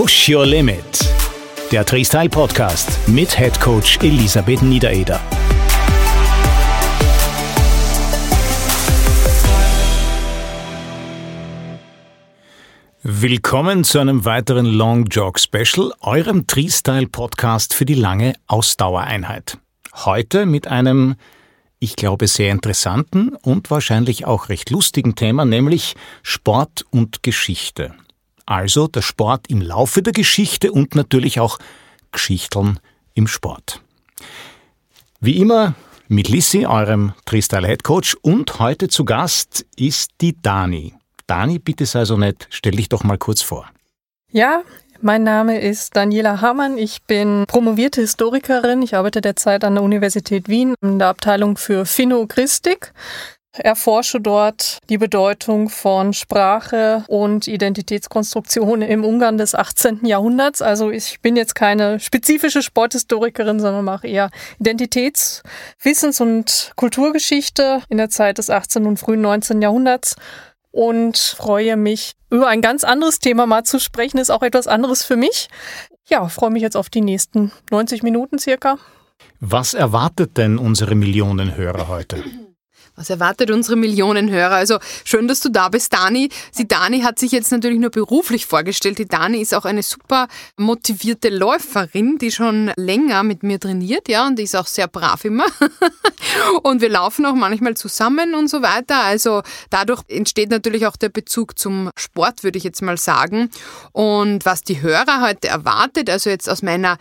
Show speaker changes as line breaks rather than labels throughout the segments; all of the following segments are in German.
Push Your Limit. Der Freestyle Podcast mit Head Coach Elisabeth Niedereder. Willkommen zu einem weiteren Long Jog Special, eurem Freestyle Podcast für die lange Ausdauereinheit. Heute mit einem, ich glaube, sehr interessanten und wahrscheinlich auch recht lustigen Thema, nämlich Sport und Geschichte also der Sport im Laufe der Geschichte und natürlich auch Geschichteln im Sport. Wie immer mit Lissi, eurem Freestyle Head Coach und heute zu Gast ist die Dani. Dani, bitte sei so nett, stell dich doch mal kurz vor.
Ja, mein Name ist Daniela Hamann. Ich bin promovierte Historikerin. Ich arbeite derzeit an der Universität Wien in der Abteilung für Finno-Christik erforsche dort die Bedeutung von Sprache und Identitätskonstruktion im Ungarn des 18. Jahrhunderts. Also ich bin jetzt keine spezifische Sporthistorikerin, sondern mache eher Identitäts-, Wissens- und Kulturgeschichte in der Zeit des 18. und frühen 19. Jahrhunderts und freue mich, über ein ganz anderes Thema mal zu sprechen. Ist auch etwas anderes für mich. Ja, freue mich jetzt auf die nächsten 90 Minuten circa.
Was erwartet denn unsere Millionen Hörer heute?
Was erwartet unsere Millionen Hörer? Also schön, dass du da bist, Dani. Die Dani hat sich jetzt natürlich nur beruflich vorgestellt. Die Dani ist auch eine super motivierte Läuferin, die schon länger mit mir trainiert, ja, und die ist auch sehr brav immer. und wir laufen auch manchmal zusammen und so weiter. Also dadurch entsteht natürlich auch der Bezug zum Sport, würde ich jetzt mal sagen. Und was die Hörer heute erwartet, also jetzt aus meiner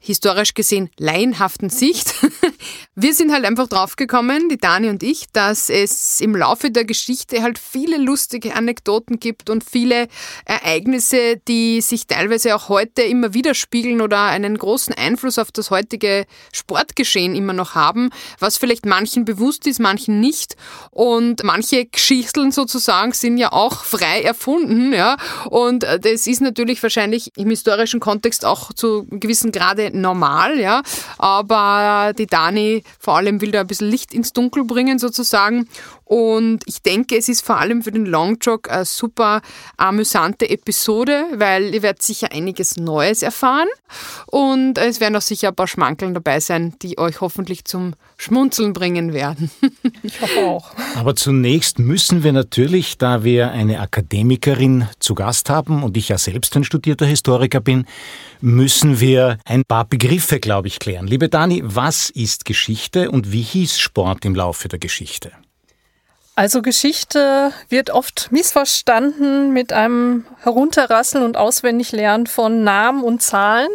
historisch gesehen laienhaften Sicht. Wir sind halt einfach draufgekommen, die Dani und ich, dass es im Laufe der Geschichte halt viele lustige Anekdoten gibt und viele Ereignisse, die sich teilweise auch heute immer widerspiegeln oder einen großen Einfluss auf das heutige Sportgeschehen immer noch haben, was vielleicht manchen bewusst ist, manchen nicht. Und manche Geschichten sozusagen sind ja auch frei erfunden, ja. Und das ist natürlich wahrscheinlich im historischen Kontext auch zu gewissen Grade normal, ja. Aber die Dani vor allem will da ein bisschen Licht ins Dunkel bringen sozusagen. Und ich denke, es ist vor allem für den Longjog eine super amüsante Episode, weil ihr werdet sicher einiges Neues erfahren. Und es werden auch sicher ein paar Schmankeln dabei sein, die euch hoffentlich zum Schmunzeln bringen werden.
Ich hoffe auch.
Aber zunächst müssen wir natürlich, da wir eine Akademikerin zu Gast haben und ich ja selbst ein studierter Historiker bin, müssen wir ein paar Begriffe, glaube ich, klären. Liebe Dani, was ist Geschichte und wie hieß Sport im Laufe der Geschichte?
Also Geschichte wird oft missverstanden mit einem Herunterrasseln und Auswendiglernen von Namen und Zahlen.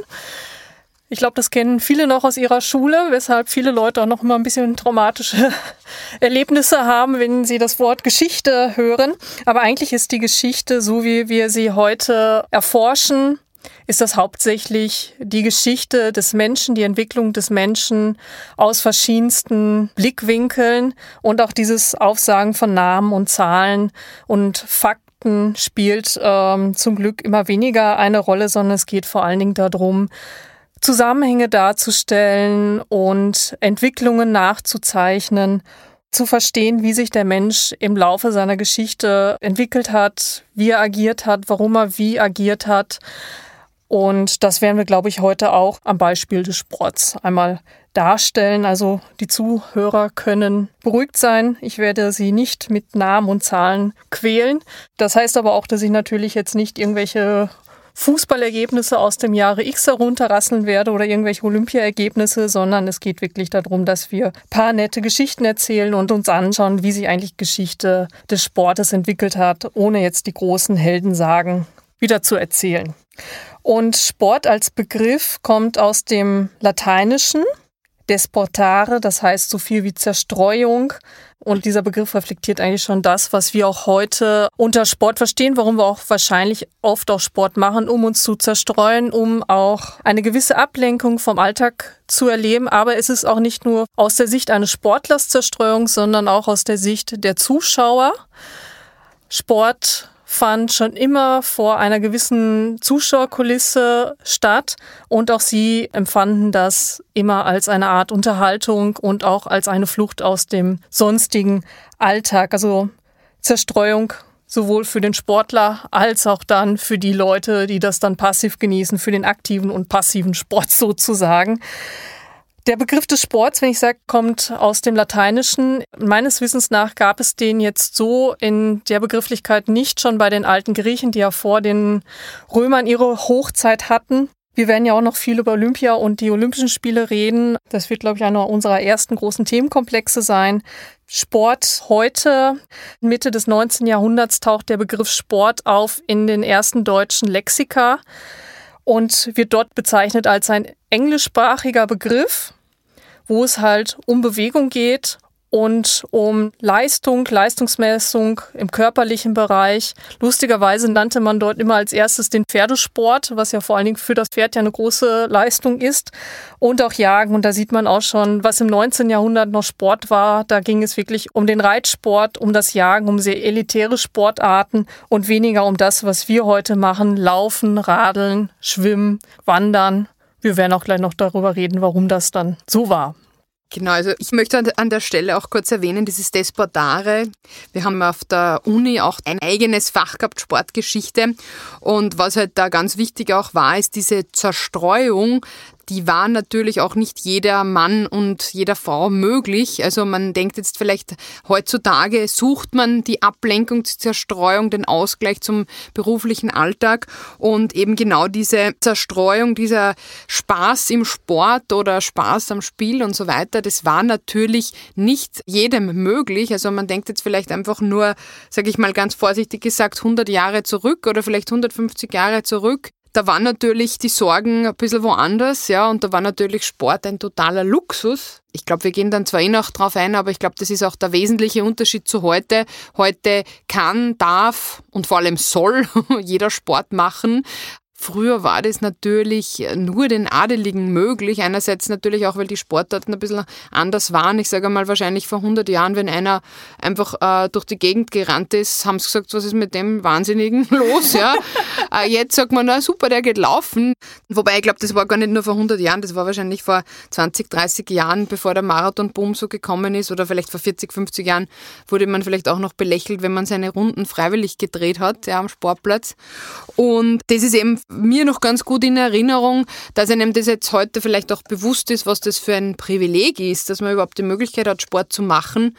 Ich glaube, das kennen viele noch aus ihrer Schule, weshalb viele Leute auch noch immer ein bisschen traumatische Erlebnisse haben, wenn sie das Wort Geschichte hören. Aber eigentlich ist die Geschichte, so wie wir sie heute erforschen, ist das hauptsächlich die Geschichte des Menschen, die Entwicklung des Menschen aus verschiedensten Blickwinkeln und auch dieses Aufsagen von Namen und Zahlen und Fakten spielt ähm, zum Glück immer weniger eine Rolle, sondern es geht vor allen Dingen darum, Zusammenhänge darzustellen und Entwicklungen nachzuzeichnen zu verstehen, wie sich der Mensch im Laufe seiner Geschichte entwickelt hat, wie er agiert hat, warum er wie agiert hat, und das werden wir, glaube ich, heute auch am Beispiel des Sports einmal darstellen. Also die Zuhörer können beruhigt sein. Ich werde sie nicht mit Namen und Zahlen quälen. Das heißt aber auch, dass ich natürlich jetzt nicht irgendwelche Fußballergebnisse aus dem Jahre X herunterrasseln werde oder irgendwelche Olympiaergebnisse, sondern es geht wirklich darum, dass wir paar nette Geschichten erzählen und uns anschauen, wie sich eigentlich Geschichte des Sportes entwickelt hat, ohne jetzt die großen Heldensagen wieder zu erzählen. Und Sport als Begriff kommt aus dem Lateinischen, desportare, das heißt so viel wie Zerstreuung. Und dieser Begriff reflektiert eigentlich schon das, was wir auch heute unter Sport verstehen, warum wir auch wahrscheinlich oft auch Sport machen, um uns zu zerstreuen, um auch eine gewisse Ablenkung vom Alltag zu erleben. Aber es ist auch nicht nur aus der Sicht eines Sportlers Zerstreuung, sondern auch aus der Sicht der Zuschauer. Sport fand schon immer vor einer gewissen Zuschauerkulisse statt und auch sie empfanden das immer als eine Art Unterhaltung und auch als eine Flucht aus dem sonstigen Alltag. Also Zerstreuung sowohl für den Sportler als auch dann für die Leute, die das dann passiv genießen, für den aktiven und passiven Sport sozusagen. Der Begriff des Sports, wenn ich sage, kommt aus dem Lateinischen. Meines Wissens nach gab es den jetzt so in der Begrifflichkeit nicht schon bei den alten Griechen, die ja vor den Römern ihre Hochzeit hatten. Wir werden ja auch noch viel über Olympia und die Olympischen Spiele reden. Das wird, glaube ich, einer unserer ersten großen Themenkomplexe sein. Sport heute, Mitte des 19. Jahrhunderts, taucht der Begriff Sport auf in den ersten deutschen Lexika und wird dort bezeichnet als ein englischsprachiger Begriff wo es halt um Bewegung geht und um Leistung, Leistungsmessung im körperlichen Bereich. Lustigerweise nannte man dort immer als erstes den Pferdesport, was ja vor allen Dingen für das Pferd ja eine große Leistung ist. Und auch Jagen. Und da sieht man auch schon, was im 19. Jahrhundert noch Sport war. Da ging es wirklich um den Reitsport, um das Jagen, um sehr elitäre Sportarten und weniger um das, was wir heute machen. Laufen, Radeln, Schwimmen, Wandern. Wir werden auch gleich noch darüber reden, warum das dann so war.
Genau, also ich möchte an der Stelle auch kurz erwähnen, dieses Desportare. Wir haben auf der Uni auch ein eigenes Fach gehabt, Sportgeschichte. Und was halt da ganz wichtig auch war, ist diese Zerstreuung die war natürlich auch nicht jeder Mann und jeder Frau möglich. Also man denkt jetzt vielleicht heutzutage sucht man die Ablenkung, die Zerstreuung, den Ausgleich zum beruflichen Alltag und eben genau diese Zerstreuung, dieser Spaß im Sport oder Spaß am Spiel und so weiter, das war natürlich nicht jedem möglich. Also man denkt jetzt vielleicht einfach nur, sage ich mal ganz vorsichtig gesagt, 100 Jahre zurück oder vielleicht 150 Jahre zurück da waren natürlich die Sorgen ein bisschen woanders, ja, und da war natürlich Sport ein totaler Luxus. Ich glaube, wir gehen dann zwar eh noch drauf ein, aber ich glaube, das ist auch der wesentliche Unterschied zu heute. Heute kann, darf und vor allem soll jeder Sport machen. Früher war das natürlich nur den Adeligen möglich. Einerseits natürlich auch, weil die Sportarten ein bisschen anders waren. Ich sage mal, wahrscheinlich vor 100 Jahren, wenn einer einfach äh, durch die Gegend gerannt ist, haben sie gesagt, was ist mit dem Wahnsinnigen los? Ja? äh, jetzt sagt man, na super, der geht laufen. Wobei ich glaube, das war gar nicht nur vor 100 Jahren, das war wahrscheinlich vor 20, 30 Jahren, bevor der Marathonboom so gekommen ist oder vielleicht vor 40, 50 Jahren wurde man vielleicht auch noch belächelt, wenn man seine Runden freiwillig gedreht hat ja, am Sportplatz. Und das ist eben mir noch ganz gut in Erinnerung, dass einem das jetzt heute vielleicht auch bewusst ist, was das für ein Privileg ist, dass man überhaupt die Möglichkeit hat, Sport zu machen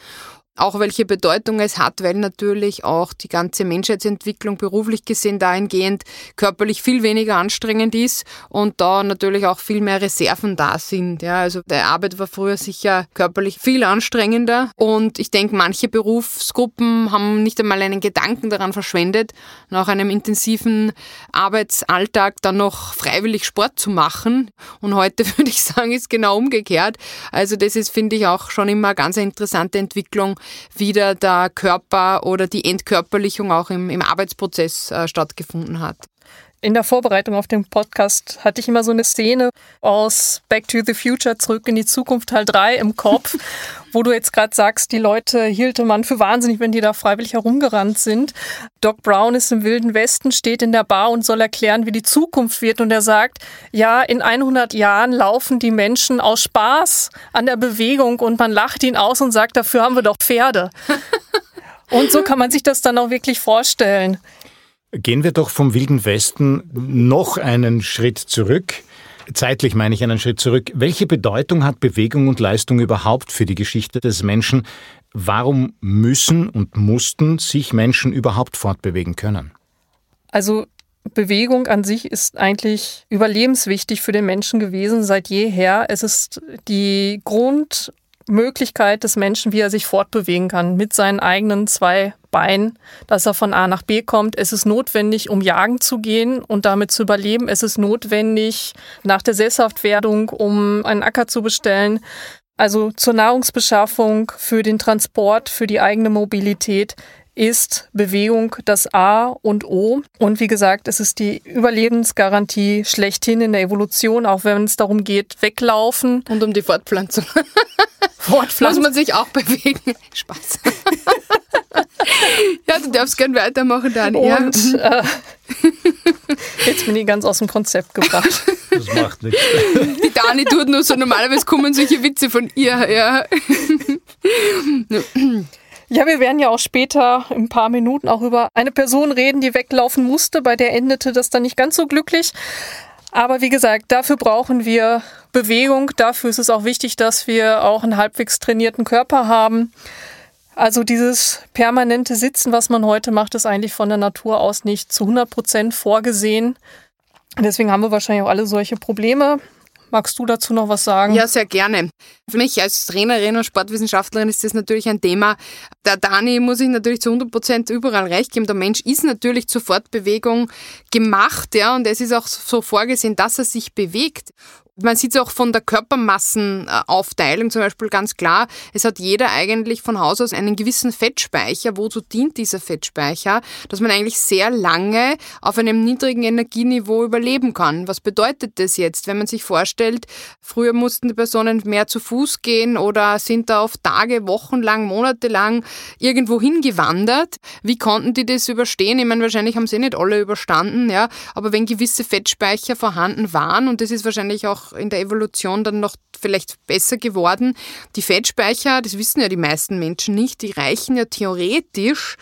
auch welche Bedeutung es hat, weil natürlich auch die ganze Menschheitsentwicklung beruflich gesehen dahingehend körperlich viel weniger anstrengend ist und da natürlich auch viel mehr Reserven da sind. Ja, also die Arbeit war früher sicher körperlich viel anstrengender und ich denke, manche Berufsgruppen haben nicht einmal einen Gedanken daran verschwendet, nach einem intensiven Arbeitsalltag dann noch freiwillig Sport zu machen. Und heute würde ich sagen, ist genau umgekehrt. Also das ist, finde ich, auch schon immer eine ganz interessante Entwicklung, wieder der Körper oder die Entkörperlichung auch im, im Arbeitsprozess äh, stattgefunden hat.
In der Vorbereitung auf den Podcast hatte ich immer so eine Szene aus Back to the Future, zurück in die Zukunft Teil 3 im Kopf, wo du jetzt gerade sagst, die Leute hielte man für wahnsinnig, wenn die da freiwillig herumgerannt sind. Doc Brown ist im Wilden Westen, steht in der Bar und soll erklären, wie die Zukunft wird. Und er sagt, ja, in 100 Jahren laufen die Menschen aus Spaß an der Bewegung und man lacht ihn aus und sagt, dafür haben wir doch Pferde. Und so kann man sich das dann auch wirklich vorstellen.
Gehen wir doch vom Wilden Westen noch einen Schritt zurück. Zeitlich meine ich einen Schritt zurück. Welche Bedeutung hat Bewegung und Leistung überhaupt für die Geschichte des Menschen? Warum müssen und mussten sich Menschen überhaupt fortbewegen können?
Also Bewegung an sich ist eigentlich überlebenswichtig für den Menschen gewesen seit jeher. Es ist die Grund- Möglichkeit des Menschen, wie er sich fortbewegen kann mit seinen eigenen zwei Beinen, dass er von A nach B kommt. Es ist notwendig, um jagen zu gehen und damit zu überleben. Es ist notwendig nach der Sesshaftwerdung, um einen Acker zu bestellen. Also zur Nahrungsbeschaffung, für den Transport, für die eigene Mobilität ist Bewegung das A und O. Und wie gesagt, es ist die Überlebensgarantie schlechthin in der Evolution, auch wenn es darum geht, weglaufen.
Und um die Fortpflanzung.
Fortpflanzung.
Muss man sich auch bewegen. Spaß. ja, du darfst gern weitermachen, Dani.
Und ja. äh, jetzt bin ich ganz aus dem Konzept gebracht.
Das macht nichts.
Die Dani tut nur so, normalerweise kommen solche Witze von ihr. Ja.
Ja, wir werden ja auch später in ein paar Minuten auch über eine Person reden, die weglaufen musste. Bei der endete das dann nicht ganz so glücklich. Aber wie gesagt, dafür brauchen wir Bewegung. Dafür ist es auch wichtig, dass wir auch einen halbwegs trainierten Körper haben. Also dieses permanente Sitzen, was man heute macht, ist eigentlich von der Natur aus nicht zu 100 Prozent vorgesehen. Deswegen haben wir wahrscheinlich auch alle solche Probleme. Magst du dazu noch was sagen?
Ja, sehr gerne. Für mich als Trainerin und Sportwissenschaftlerin ist das natürlich ein Thema. Der Dani muss ich natürlich zu 100 Prozent überall recht geben. Der Mensch ist natürlich zur Fortbewegung gemacht, ja, und es ist auch so vorgesehen, dass er sich bewegt man sieht es auch von der Körpermassenaufteilung zum Beispiel ganz klar. Es hat jeder eigentlich von Haus aus einen gewissen Fettspeicher. Wozu dient dieser Fettspeicher? Dass man eigentlich sehr lange auf einem niedrigen Energieniveau überleben kann. Was bedeutet das jetzt, wenn man sich vorstellt, früher mussten die Personen mehr zu Fuß gehen oder sind da auf Tage, Wochen lang, Monate lang irgendwo hingewandert? Wie konnten die das überstehen? Ich meine, wahrscheinlich haben sie nicht alle überstanden, ja. Aber wenn gewisse Fettspeicher vorhanden waren, und das ist wahrscheinlich auch in der Evolution dann noch vielleicht besser geworden. Die Fettspeicher, das wissen ja die meisten Menschen nicht, die reichen ja theoretisch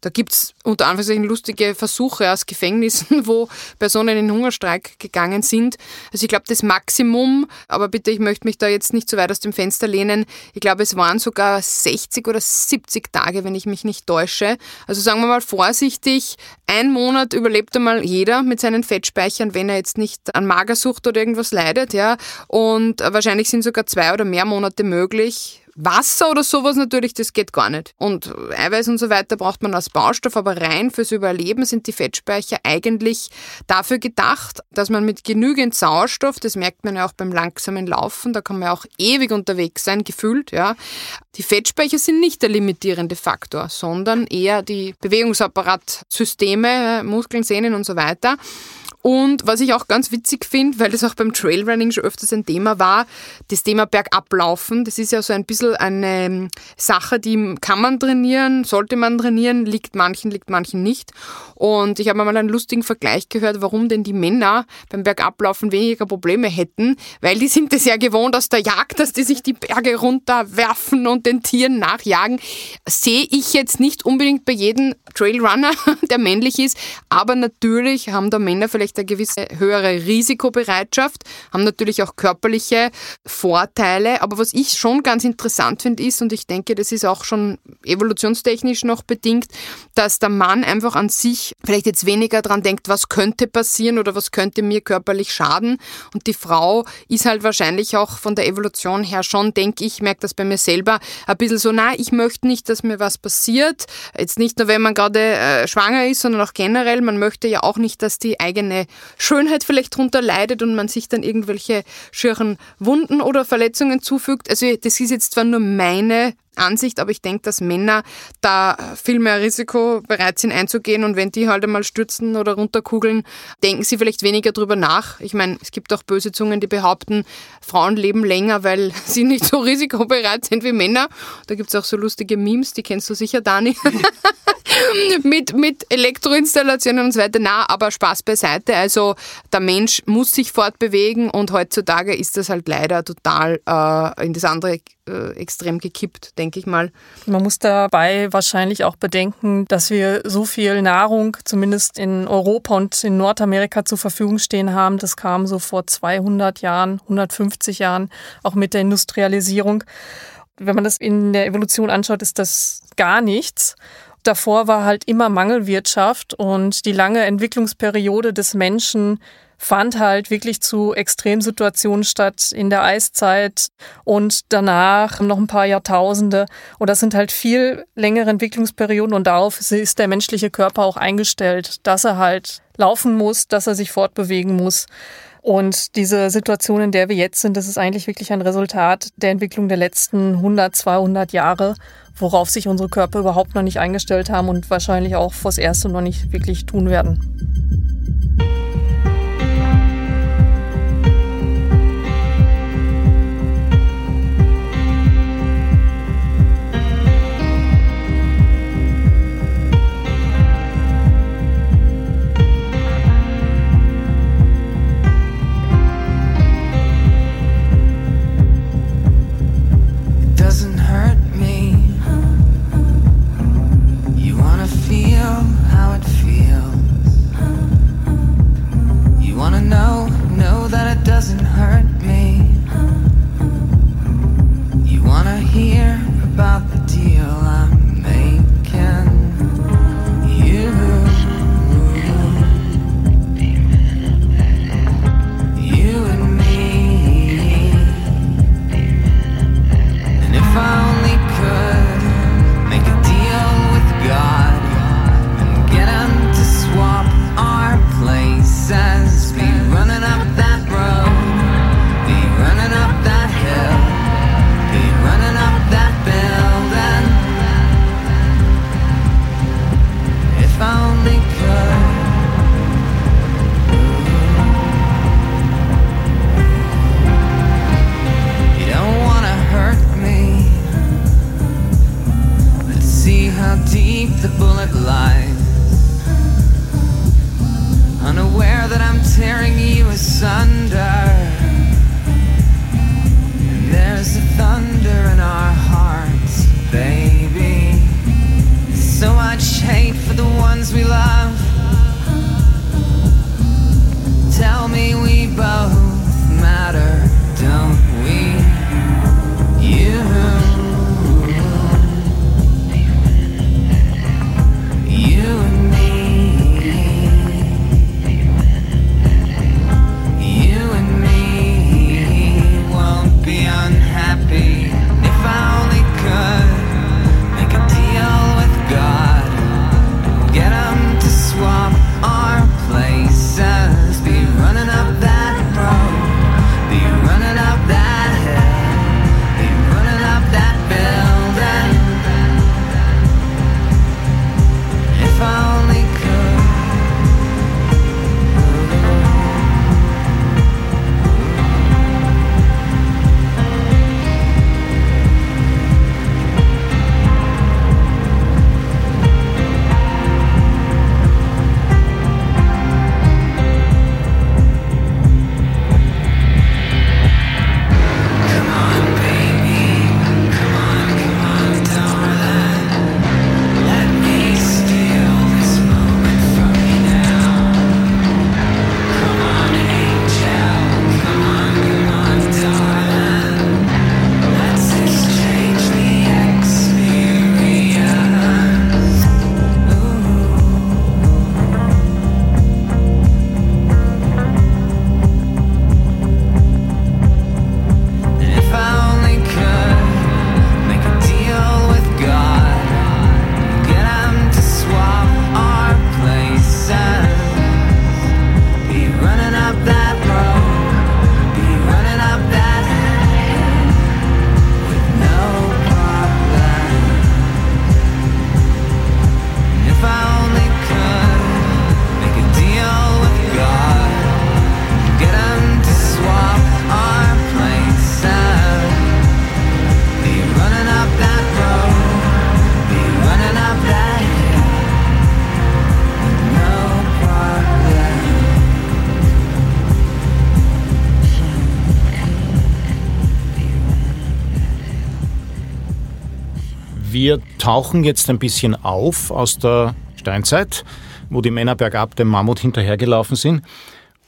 da gibt's unter Anführungszeichen lustige Versuche aus Gefängnissen, wo Personen in Hungerstreik gegangen sind. Also ich glaube, das Maximum, aber bitte, ich möchte mich da jetzt nicht zu weit aus dem Fenster lehnen, ich glaube, es waren sogar 60 oder 70 Tage, wenn ich mich nicht täusche. Also sagen wir mal vorsichtig, ein Monat überlebt einmal jeder mit seinen Fettspeichern, wenn er jetzt nicht an Magersucht oder irgendwas leidet, ja. Und wahrscheinlich sind sogar zwei oder mehr Monate möglich, Wasser oder sowas natürlich, das geht gar nicht. Und Eiweiß und so weiter braucht man als Baustoff, aber rein fürs Überleben sind die Fettspeicher eigentlich dafür gedacht, dass man mit genügend Sauerstoff, das merkt man ja auch beim langsamen Laufen, da kann man ja auch ewig unterwegs sein, gefühlt, ja. Die Fettspeicher sind nicht der limitierende Faktor, sondern eher die Bewegungsapparatsysteme, Muskeln, Sehnen und so weiter. Und was ich auch ganz witzig finde, weil das auch beim Trailrunning schon öfters ein Thema war, das Thema Bergablaufen. Das ist ja so ein bisschen eine ähm, Sache, die kann man trainieren, sollte man trainieren, liegt manchen, liegt manchen nicht. Und ich habe mal einen lustigen Vergleich gehört, warum denn die Männer beim Bergablaufen weniger Probleme hätten, weil die sind es ja gewohnt aus der Jagd, dass die sich die Berge runterwerfen und den Tieren nachjagen. Sehe ich jetzt nicht unbedingt bei jedem Trailrunner, der männlich ist, aber natürlich haben da Männer vielleicht vielleicht eine gewisse höhere Risikobereitschaft, haben natürlich auch körperliche Vorteile. Aber was ich schon ganz interessant finde, ist, und ich denke, das ist auch schon evolutionstechnisch noch bedingt, dass der Mann einfach an sich vielleicht jetzt weniger dran denkt, was könnte passieren oder was könnte mir körperlich schaden. Und die Frau ist halt wahrscheinlich auch von der Evolution her schon, denke ich, merke das bei mir selber, ein bisschen so, na, ich möchte nicht, dass mir was passiert. Jetzt nicht nur, wenn man gerade äh, schwanger ist, sondern auch generell. Man möchte ja auch nicht, dass die eigene Schönheit vielleicht drunter leidet und man sich dann irgendwelche schirren Wunden oder Verletzungen zufügt. Also das ist jetzt zwar nur meine Ansicht, aber ich denke, dass Männer da viel mehr Risiko bereit sind einzugehen und wenn die halt einmal stürzen oder runterkugeln, denken sie vielleicht weniger drüber nach. Ich meine, es gibt auch böse Zungen, die behaupten, Frauen leben länger, weil sie nicht so risikobereit sind wie Männer. Da gibt es auch so lustige Memes, die kennst du sicher, Dani. mit, mit Elektroinstallationen und so weiter. Na, aber Spaß beiseite. Also der Mensch muss sich fortbewegen und heutzutage ist das halt leider total äh, in das andere äh, extrem gekippt, denke ich mal.
Man muss dabei wahrscheinlich auch bedenken, dass wir so viel Nahrung, zumindest in Europa und in Nordamerika zur Verfügung stehen haben. Das kam so vor 200 Jahren, 150 Jahren, auch mit der Industrialisierung. Wenn man das in der Evolution anschaut, ist das gar nichts. Davor war halt immer Mangelwirtschaft und die lange Entwicklungsperiode des Menschen fand halt wirklich zu Extremsituationen statt in der Eiszeit und danach noch ein paar Jahrtausende. Und das sind halt viel längere Entwicklungsperioden und darauf ist der menschliche Körper auch eingestellt, dass er halt laufen muss, dass er sich fortbewegen muss. Und diese Situation, in der wir jetzt sind, das ist eigentlich wirklich ein Resultat der Entwicklung der letzten 100, 200 Jahre worauf sich unsere Körper überhaupt noch nicht eingestellt haben und wahrscheinlich auch fürs Erste noch nicht wirklich tun werden. doesn't hurt me. You wanna hear about the deal?
Wir tauchen jetzt ein bisschen auf aus der Steinzeit, wo die Männer bergab dem Mammut hinterhergelaufen sind,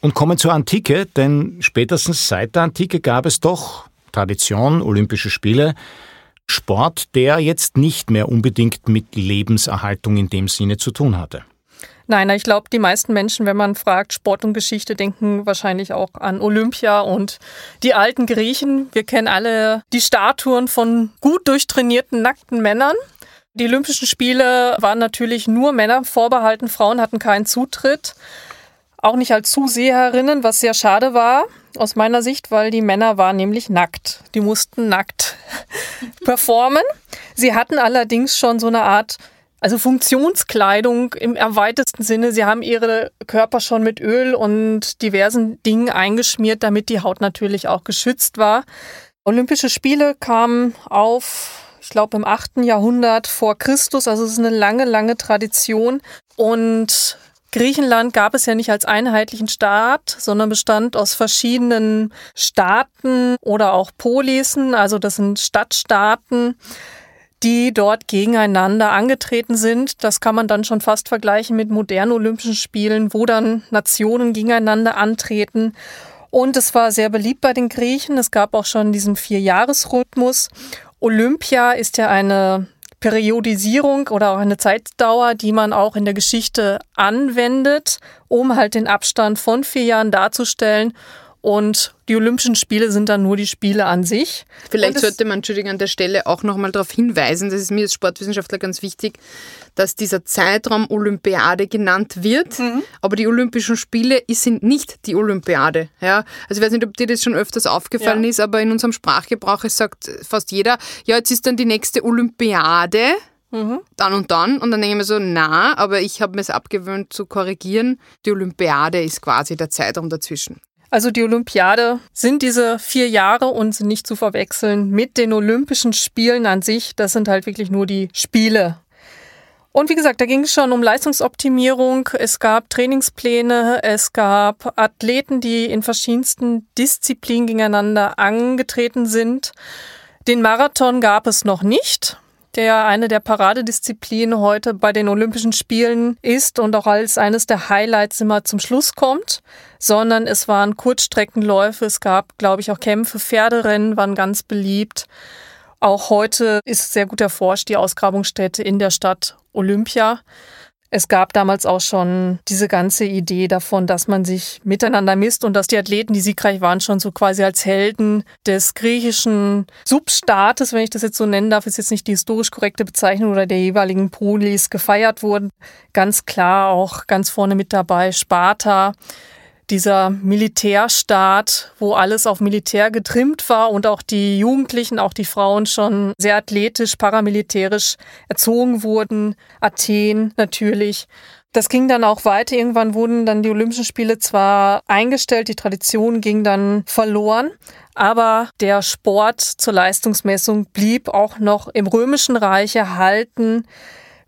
und kommen zur Antike, denn spätestens seit der Antike gab es doch Tradition, Olympische Spiele, Sport, der jetzt nicht mehr unbedingt mit Lebenserhaltung in dem Sinne zu tun hatte.
Nein, ich glaube, die meisten Menschen, wenn man fragt Sport und Geschichte, denken wahrscheinlich auch an Olympia und die alten Griechen. Wir kennen alle die Statuen von gut durchtrainierten, nackten Männern. Die Olympischen Spiele waren natürlich nur Männern vorbehalten, Frauen hatten keinen Zutritt. Auch nicht als Zuseherinnen, was sehr schade war aus meiner Sicht, weil die Männer waren nämlich nackt. Die mussten nackt performen. Sie hatten allerdings schon so eine Art also Funktionskleidung im erweiterten Sinne. Sie haben ihre Körper schon mit Öl und diversen Dingen eingeschmiert, damit die Haut natürlich auch geschützt war. Olympische Spiele kamen auf, ich glaube, im 8. Jahrhundert vor Christus. Also es ist eine lange, lange Tradition. Und Griechenland gab es ja nicht als einheitlichen Staat, sondern bestand aus verschiedenen Staaten oder auch Polisen. Also das sind Stadtstaaten die dort gegeneinander angetreten sind. Das kann man dann schon fast vergleichen mit modernen Olympischen Spielen, wo dann Nationen gegeneinander antreten. Und es war sehr beliebt bei den Griechen. Es gab auch schon diesen Vierjahresrhythmus. Olympia ist ja eine Periodisierung oder auch eine Zeitdauer, die man auch in der Geschichte anwendet, um halt den Abstand von vier Jahren darzustellen und die Olympischen Spiele sind dann nur die Spiele an sich.
Vielleicht sollte man, Entschuldigung, an der Stelle auch nochmal darauf hinweisen, das ist mir als Sportwissenschaftler ganz wichtig, dass dieser Zeitraum Olympiade genannt wird, mhm. aber die Olympischen Spiele sind nicht die Olympiade. Ja? Also ich weiß nicht, ob dir das schon öfters aufgefallen ja. ist, aber in unserem Sprachgebrauch sagt fast jeder, ja, jetzt ist dann die nächste Olympiade. Mhm. Dann und dann. Und dann denke ich mir so, na, aber ich habe mir es abgewöhnt zu korrigieren. Die Olympiade ist quasi der Zeitraum dazwischen.
Also die Olympiade sind diese vier Jahre und sind nicht zu verwechseln mit den Olympischen Spielen an sich. Das sind halt wirklich nur die Spiele. Und wie gesagt, da ging es schon um Leistungsoptimierung. Es gab Trainingspläne, es gab Athleten, die in verschiedensten Disziplinen gegeneinander angetreten sind. Den Marathon gab es noch nicht der eine der Paradedisziplinen heute bei den Olympischen Spielen ist und auch als eines der Highlights immer zum Schluss kommt, sondern es waren Kurzstreckenläufe, es gab, glaube ich, auch Kämpfe, Pferderennen waren ganz beliebt. Auch heute ist sehr gut erforscht die Ausgrabungsstätte in der Stadt Olympia. Es gab damals auch schon diese ganze Idee davon, dass man sich miteinander misst und dass die Athleten, die siegreich waren, schon so quasi als Helden des griechischen Substaates, wenn ich das jetzt so nennen darf, ist jetzt nicht die historisch korrekte Bezeichnung oder der jeweiligen Polis gefeiert wurden. Ganz klar auch ganz vorne mit dabei Sparta, dieser Militärstaat, wo alles auf Militär getrimmt war und auch die Jugendlichen, auch die Frauen schon sehr athletisch, paramilitärisch erzogen wurden. Athen natürlich. Das ging dann auch weiter. Irgendwann wurden dann die Olympischen Spiele zwar eingestellt, die Tradition ging dann verloren, aber der Sport zur Leistungsmessung blieb auch noch im Römischen Reich erhalten.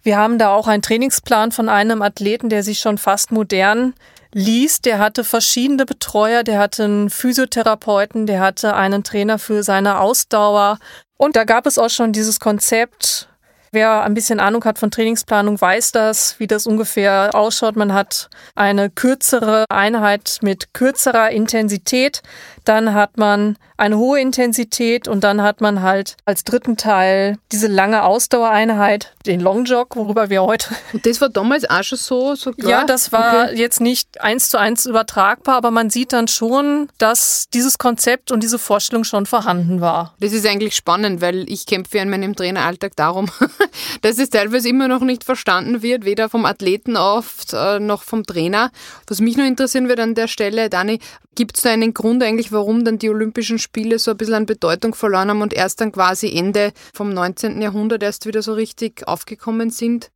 Wir haben da auch einen Trainingsplan von einem Athleten, der sich schon fast modern liest, der hatte verschiedene Betreuer, der hatte einen Physiotherapeuten, der hatte einen Trainer für seine Ausdauer. Und da gab es auch schon dieses Konzept, Wer ein bisschen Ahnung hat von Trainingsplanung, weiß das, wie das ungefähr ausschaut. Man hat eine kürzere Einheit mit kürzerer Intensität, dann hat man eine hohe Intensität und dann hat man halt als dritten Teil diese lange Ausdauereinheit, den Long Jog, worüber wir heute.
Und das war damals auch schon so, so
klar? Ja, das war okay. jetzt nicht eins zu eins übertragbar, aber man sieht dann schon, dass dieses Konzept und diese Vorstellung schon vorhanden war.
Das ist eigentlich spannend, weil ich kämpfe in meinem Traineralltag darum, dass es teilweise immer noch nicht verstanden wird, weder vom Athleten oft äh, noch vom Trainer. Was mich nur interessieren wird an der Stelle, Dani, gibt es da einen Grund eigentlich, warum dann die Olympischen Spiele so ein bisschen an Bedeutung verloren haben und erst dann quasi Ende vom 19. Jahrhundert erst wieder so richtig aufgekommen sind?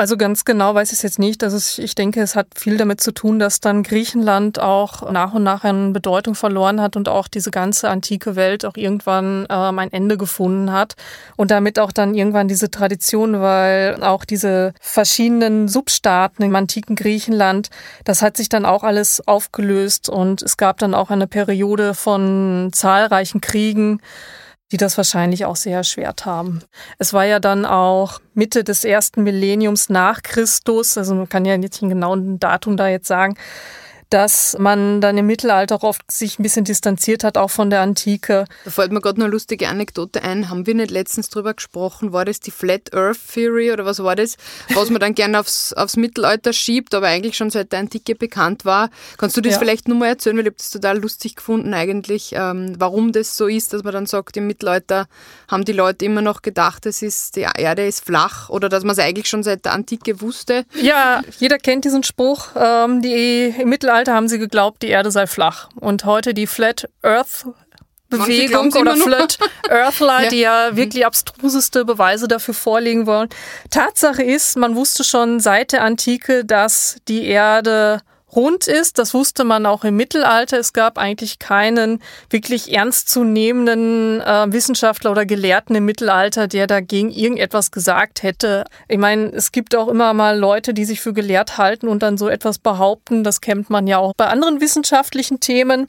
Also ganz genau weiß ich es jetzt nicht. Also ich denke, es hat viel damit zu tun, dass dann Griechenland auch nach und nach an Bedeutung verloren hat und auch diese ganze antike Welt auch irgendwann ähm, ein Ende gefunden hat. Und damit auch dann irgendwann diese Tradition, weil auch diese verschiedenen Substaaten im antiken Griechenland, das hat sich dann auch alles aufgelöst und es gab dann auch eine Periode von zahlreichen Kriegen die das wahrscheinlich auch sehr erschwert haben. Es war ja dann auch Mitte des ersten Millenniums nach Christus, also man kann ja nicht ein genauen Datum da jetzt sagen, dass man dann im Mittelalter auch oft sich ein bisschen distanziert hat, auch von der Antike.
Da fällt mir gerade eine lustige Anekdote ein. Haben wir nicht letztens drüber gesprochen? War das die Flat Earth Theory oder was war das? Was man dann gerne aufs, aufs Mittelalter schiebt, aber eigentlich schon seit der Antike bekannt war. Kannst du das ja. vielleicht nur mal erzählen? Weil ich habe das total lustig gefunden eigentlich, ähm, warum das so ist, dass man dann sagt, im Mittelalter haben die Leute immer noch gedacht, es ist, die Erde ist flach oder dass man es eigentlich schon seit der Antike wusste.
Ja, jeder kennt diesen Spruch. Ähm, die im Mittelalter Mittelalter haben sie geglaubt, die Erde sei flach. Und heute die Flat Earth Bewegung oder Flat Earthler, ja. die ja wirklich abstruseste Beweise dafür vorlegen wollen. Tatsache ist, man wusste schon seit der Antike, dass die Erde rund ist. Das wusste man auch im Mittelalter. Es gab eigentlich keinen wirklich ernstzunehmenden äh, Wissenschaftler oder Gelehrten im Mittelalter, der dagegen irgendetwas gesagt hätte. Ich meine, es gibt auch immer mal Leute, die sich für gelehrt halten und dann so etwas behaupten. Das kennt man ja auch bei anderen wissenschaftlichen Themen.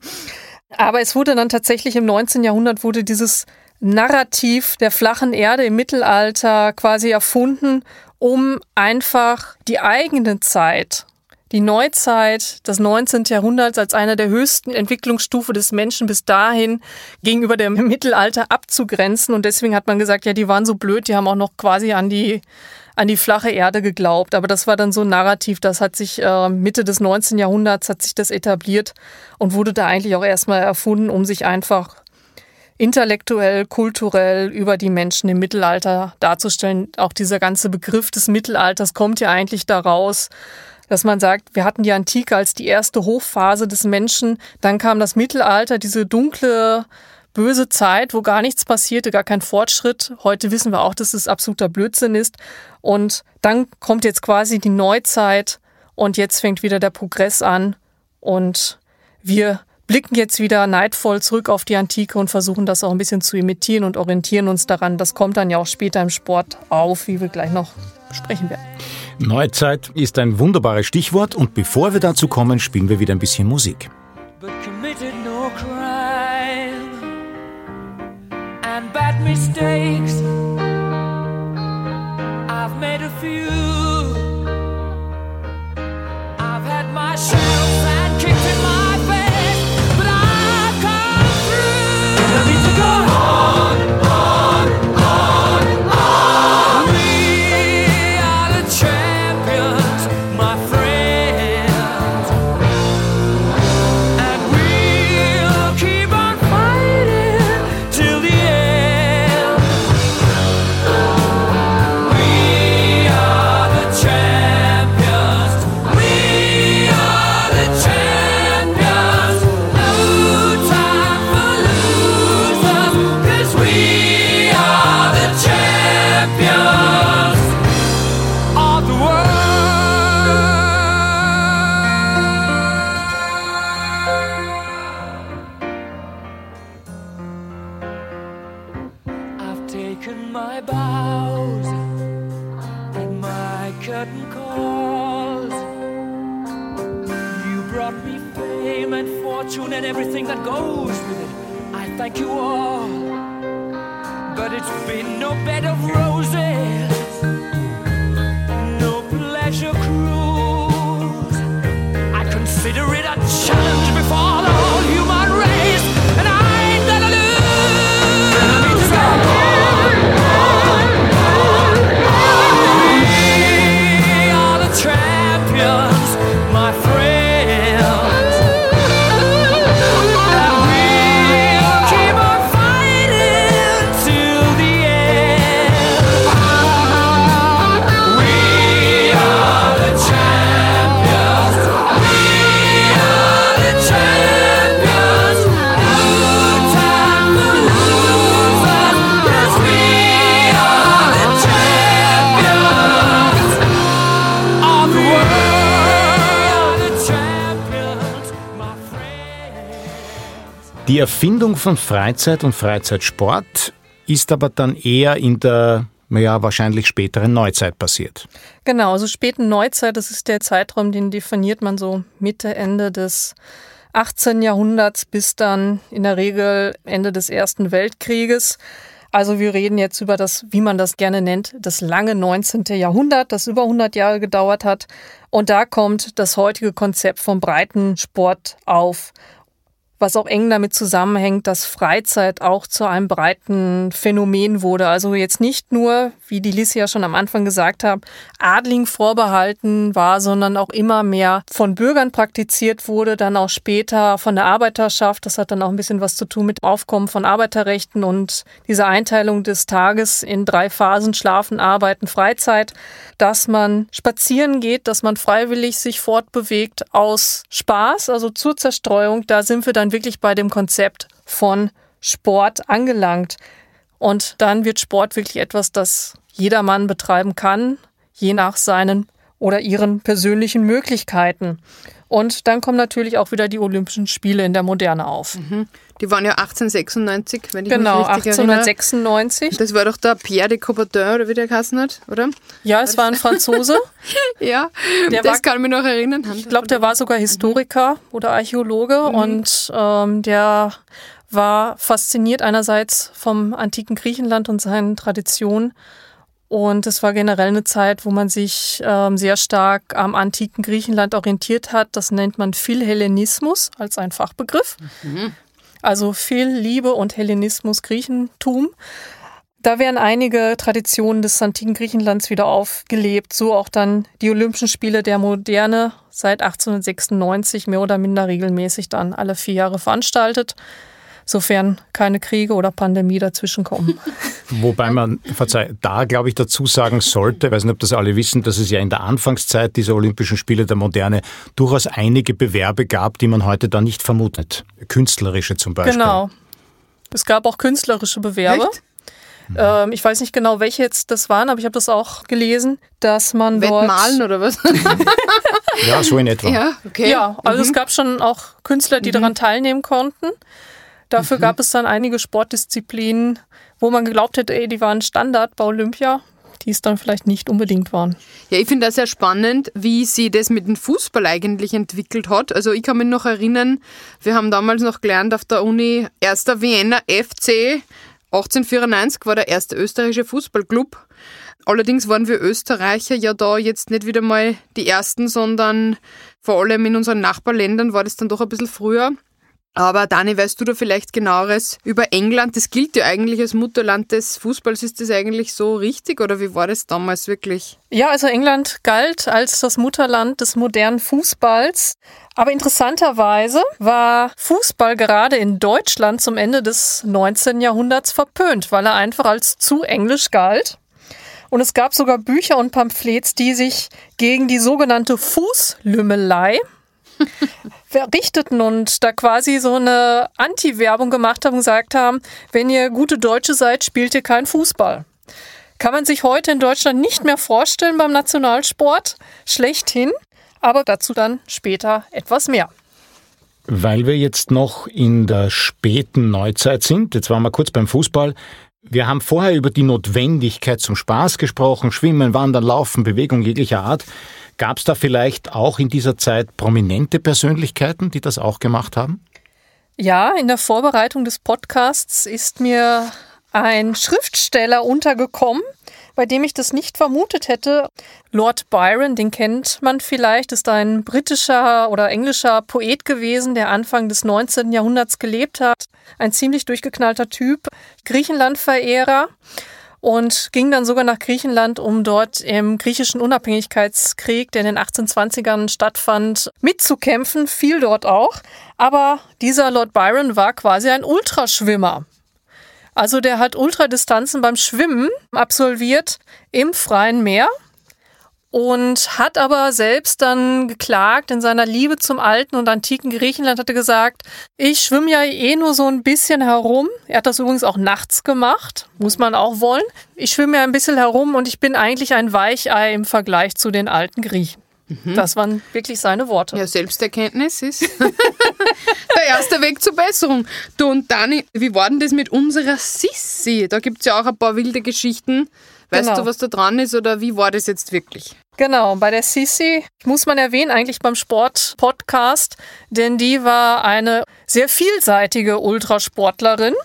Aber es wurde dann tatsächlich im 19. Jahrhundert wurde dieses Narrativ der flachen Erde im Mittelalter quasi erfunden, um einfach die eigene Zeit die Neuzeit des 19. Jahrhunderts als einer der höchsten Entwicklungsstufe des Menschen bis dahin gegenüber dem Mittelalter abzugrenzen. Und deswegen hat man gesagt, ja, die waren so blöd, die haben auch noch quasi an die, an die flache Erde geglaubt. Aber das war dann so ein Narrativ, das hat sich äh, Mitte des 19. Jahrhunderts hat sich das etabliert und wurde da eigentlich auch erstmal erfunden, um sich einfach intellektuell, kulturell über die Menschen im Mittelalter darzustellen. Auch dieser ganze Begriff des Mittelalters kommt ja eigentlich daraus, dass man sagt, wir hatten die Antike als die erste Hochphase des Menschen, dann kam das Mittelalter, diese dunkle, böse Zeit, wo gar nichts passierte, gar kein Fortschritt. Heute wissen wir auch, dass es absoluter Blödsinn ist. Und dann kommt jetzt quasi die Neuzeit und jetzt fängt wieder der Progress an und wir blicken jetzt wieder neidvoll zurück auf die Antike und versuchen das auch ein bisschen zu imitieren und orientieren uns daran. Das kommt dann ja auch später im Sport auf, wie wir gleich noch sprechen werden.
Neuzeit ist ein wunderbares Stichwort und bevor wir dazu kommen, spielen wir wieder ein bisschen Musik. But. I've made a few. I've had my shadows thank you all. But it's been no bed of roses, no pleasure cruise. I consider it a challenge. Die Erfindung von Freizeit und Freizeitsport ist aber dann eher in der ja, wahrscheinlich späteren Neuzeit passiert.
Genau, also späten Neuzeit, das ist der Zeitraum, den definiert man so Mitte, Ende des 18. Jahrhunderts bis dann in der Regel Ende des Ersten Weltkrieges. Also wir reden jetzt über das, wie man das gerne nennt, das lange 19. Jahrhundert, das über 100 Jahre gedauert hat. Und da kommt das heutige Konzept vom Breitensport auf was auch eng damit zusammenhängt, dass Freizeit auch zu einem breiten Phänomen wurde. Also jetzt nicht nur, wie die Lisi ja schon am Anfang gesagt hat, Adling vorbehalten war, sondern auch immer mehr von Bürgern praktiziert wurde, dann auch später von der Arbeiterschaft. Das hat dann auch ein bisschen was zu tun mit Aufkommen von Arbeiterrechten und dieser Einteilung des Tages in drei Phasen, Schlafen, Arbeiten, Freizeit, dass man spazieren geht, dass man freiwillig sich fortbewegt aus Spaß, also zur Zerstreuung. Da sind wir dann wirklich bei dem Konzept von Sport angelangt. Und dann wird Sport wirklich etwas, das jedermann betreiben kann, je nach seinen oder ihren persönlichen Möglichkeiten. Und dann kommen natürlich auch wieder die Olympischen Spiele in der Moderne auf.
Mhm. Die waren ja 1896, wenn ich
genau,
mich richtig
1896.
Erinnere. Das war doch der Pierre de Coubertin, oder wie der geheißen hat, oder?
Ja, es war ein Franzose.
ja, der das war, kann ich mich noch erinnern.
Ich glaube, der war sogar Historiker mhm. oder Archäologe mhm. und ähm, der war fasziniert einerseits vom antiken Griechenland und seinen Traditionen und es war generell eine Zeit, wo man sich ähm, sehr stark am antiken Griechenland orientiert hat. Das nennt man Philhellenismus als ein Fachbegriff. Mhm. Also viel Liebe und Hellenismus, Griechentum. Da werden einige Traditionen des antiken Griechenlands wieder aufgelebt, so auch dann die Olympischen Spiele der Moderne seit 1896 mehr oder minder regelmäßig dann alle vier Jahre veranstaltet sofern keine Kriege oder Pandemie dazwischenkommen.
Wobei man, verzeih, da glaube ich dazu sagen sollte, ich weiß nicht, ob das alle wissen, dass es ja in der Anfangszeit dieser Olympischen Spiele der Moderne durchaus einige Bewerbe gab, die man heute da nicht vermutet. Künstlerische zum Beispiel.
Genau. Es gab auch künstlerische Bewerbe. Echt? Ähm, ich weiß nicht genau, welche jetzt das waren, aber ich habe das auch gelesen, dass man
dort... Wettmalen oder was?
ja, so in etwa.
Ja, okay. Ja, also mhm. es gab schon auch Künstler, die mhm. daran teilnehmen konnten. Dafür mhm. gab es dann einige Sportdisziplinen, wo man geglaubt hätte, ey, die waren Standard bei Olympia, die es dann vielleicht nicht unbedingt waren.
Ja, ich finde das sehr spannend, wie sie das mit dem Fußball eigentlich entwickelt hat. Also ich kann mich noch erinnern, wir haben damals noch gelernt auf der Uni, erster Wiener FC 1894 war der erste österreichische Fußballclub. Allerdings waren wir Österreicher ja da jetzt nicht wieder mal die ersten, sondern vor allem in unseren Nachbarländern war das dann doch ein bisschen früher. Aber Dani, weißt du da vielleicht genaueres über England? Das gilt ja eigentlich als Mutterland des Fußballs. Ist das eigentlich so richtig oder wie war das damals wirklich?
Ja, also England galt als das Mutterland des modernen Fußballs. Aber interessanterweise war Fußball gerade in Deutschland zum Ende des 19. Jahrhunderts verpönt, weil er einfach als zu englisch galt. Und es gab sogar Bücher und Pamphlets, die sich gegen die sogenannte Fußlümmelei verrichteten und da quasi so eine Anti-Werbung gemacht haben und gesagt haben, wenn ihr gute Deutsche seid, spielt ihr keinen Fußball. Kann man sich heute in Deutschland nicht mehr vorstellen beim Nationalsport. Schlechthin. Aber dazu dann später etwas mehr.
Weil wir jetzt noch in der späten Neuzeit sind, jetzt waren wir kurz beim Fußball. Wir haben vorher über die Notwendigkeit zum Spaß gesprochen, Schwimmen, Wandern, Laufen, Bewegung jeglicher Art. Gab es da vielleicht auch in dieser Zeit prominente Persönlichkeiten, die das auch gemacht haben?
Ja, in der Vorbereitung des Podcasts ist mir ein Schriftsteller untergekommen, bei dem ich das nicht vermutet hätte. Lord Byron, den kennt man vielleicht, ist ein britischer oder englischer Poet gewesen, der Anfang des 19. Jahrhunderts gelebt hat. Ein ziemlich durchgeknallter Typ, Griechenland-Verehrer und ging dann sogar nach Griechenland, um dort im griechischen Unabhängigkeitskrieg, der in den 1820ern stattfand, mitzukämpfen, fiel dort auch. Aber dieser Lord Byron war quasi ein Ultraschwimmer. Also der hat Ultradistanzen beim Schwimmen absolviert im freien Meer und hat aber selbst dann geklagt in seiner Liebe zum alten und antiken Griechenland, hatte gesagt, ich schwimme ja eh nur so ein bisschen herum. Er hat das übrigens auch nachts gemacht, muss man auch wollen. Ich schwimme ja ein bisschen herum und ich bin eigentlich ein Weichei im Vergleich zu den alten Griechen. Mhm. Das waren wirklich seine Worte.
Ja, Selbsterkenntnis ist. Der erste Weg zur Besserung. Du und Dani, wie war denn das mit unserer Sissi? Da gibt es ja auch ein paar wilde Geschichten. Weißt genau. du, was da dran ist oder wie war das jetzt wirklich?
Genau, bei der Sisi muss man erwähnen, eigentlich beim Sport-Podcast, denn die war eine sehr vielseitige Ultrasportlerin.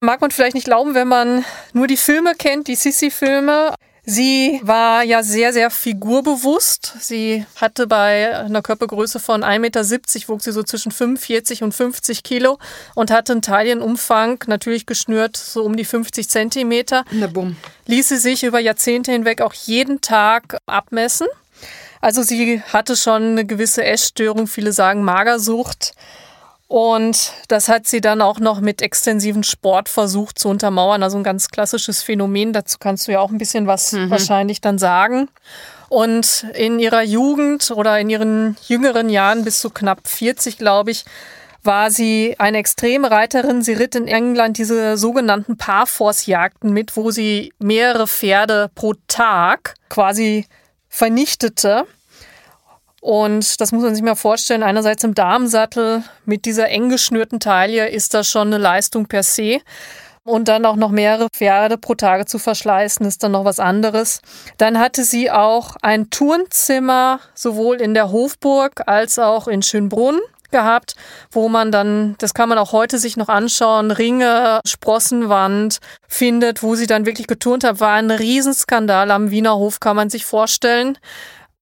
Mag man vielleicht nicht glauben, wenn man nur die Filme kennt, die Sissi-Filme. Sie war ja sehr, sehr figurbewusst. Sie hatte bei einer Körpergröße von 1,70 Meter, wog sie so zwischen 45 und 50 Kilo und hatte einen Taillenumfang, natürlich geschnürt, so um die 50 Zentimeter.
Na bumm.
Ließ sie sich über Jahrzehnte hinweg auch jeden Tag abmessen. Also sie hatte schon eine gewisse Essstörung, viele sagen Magersucht. Und das hat sie dann auch noch mit extensiven Sport versucht zu untermauern. Also ein ganz klassisches Phänomen. Dazu kannst du ja auch ein bisschen was mhm. wahrscheinlich dann sagen. Und in ihrer Jugend oder in ihren jüngeren Jahren bis zu knapp 40, glaube ich, war sie eine extreme Reiterin. Sie ritt in England diese sogenannten Parforce-Jagden mit, wo sie mehrere Pferde pro Tag quasi vernichtete. Und das muss man sich mal vorstellen. Einerseits im Damensattel mit dieser eng geschnürten Taille ist das schon eine Leistung per se. Und dann auch noch mehrere Pferde pro Tage zu verschleißen, ist dann noch was anderes. Dann hatte sie auch ein Turnzimmer sowohl in der Hofburg als auch in Schönbrunn gehabt, wo man dann, das kann man auch heute sich noch anschauen, Ringe, Sprossenwand findet, wo sie dann wirklich geturnt hat, war ein Riesenskandal am Wiener Hof, kann man sich vorstellen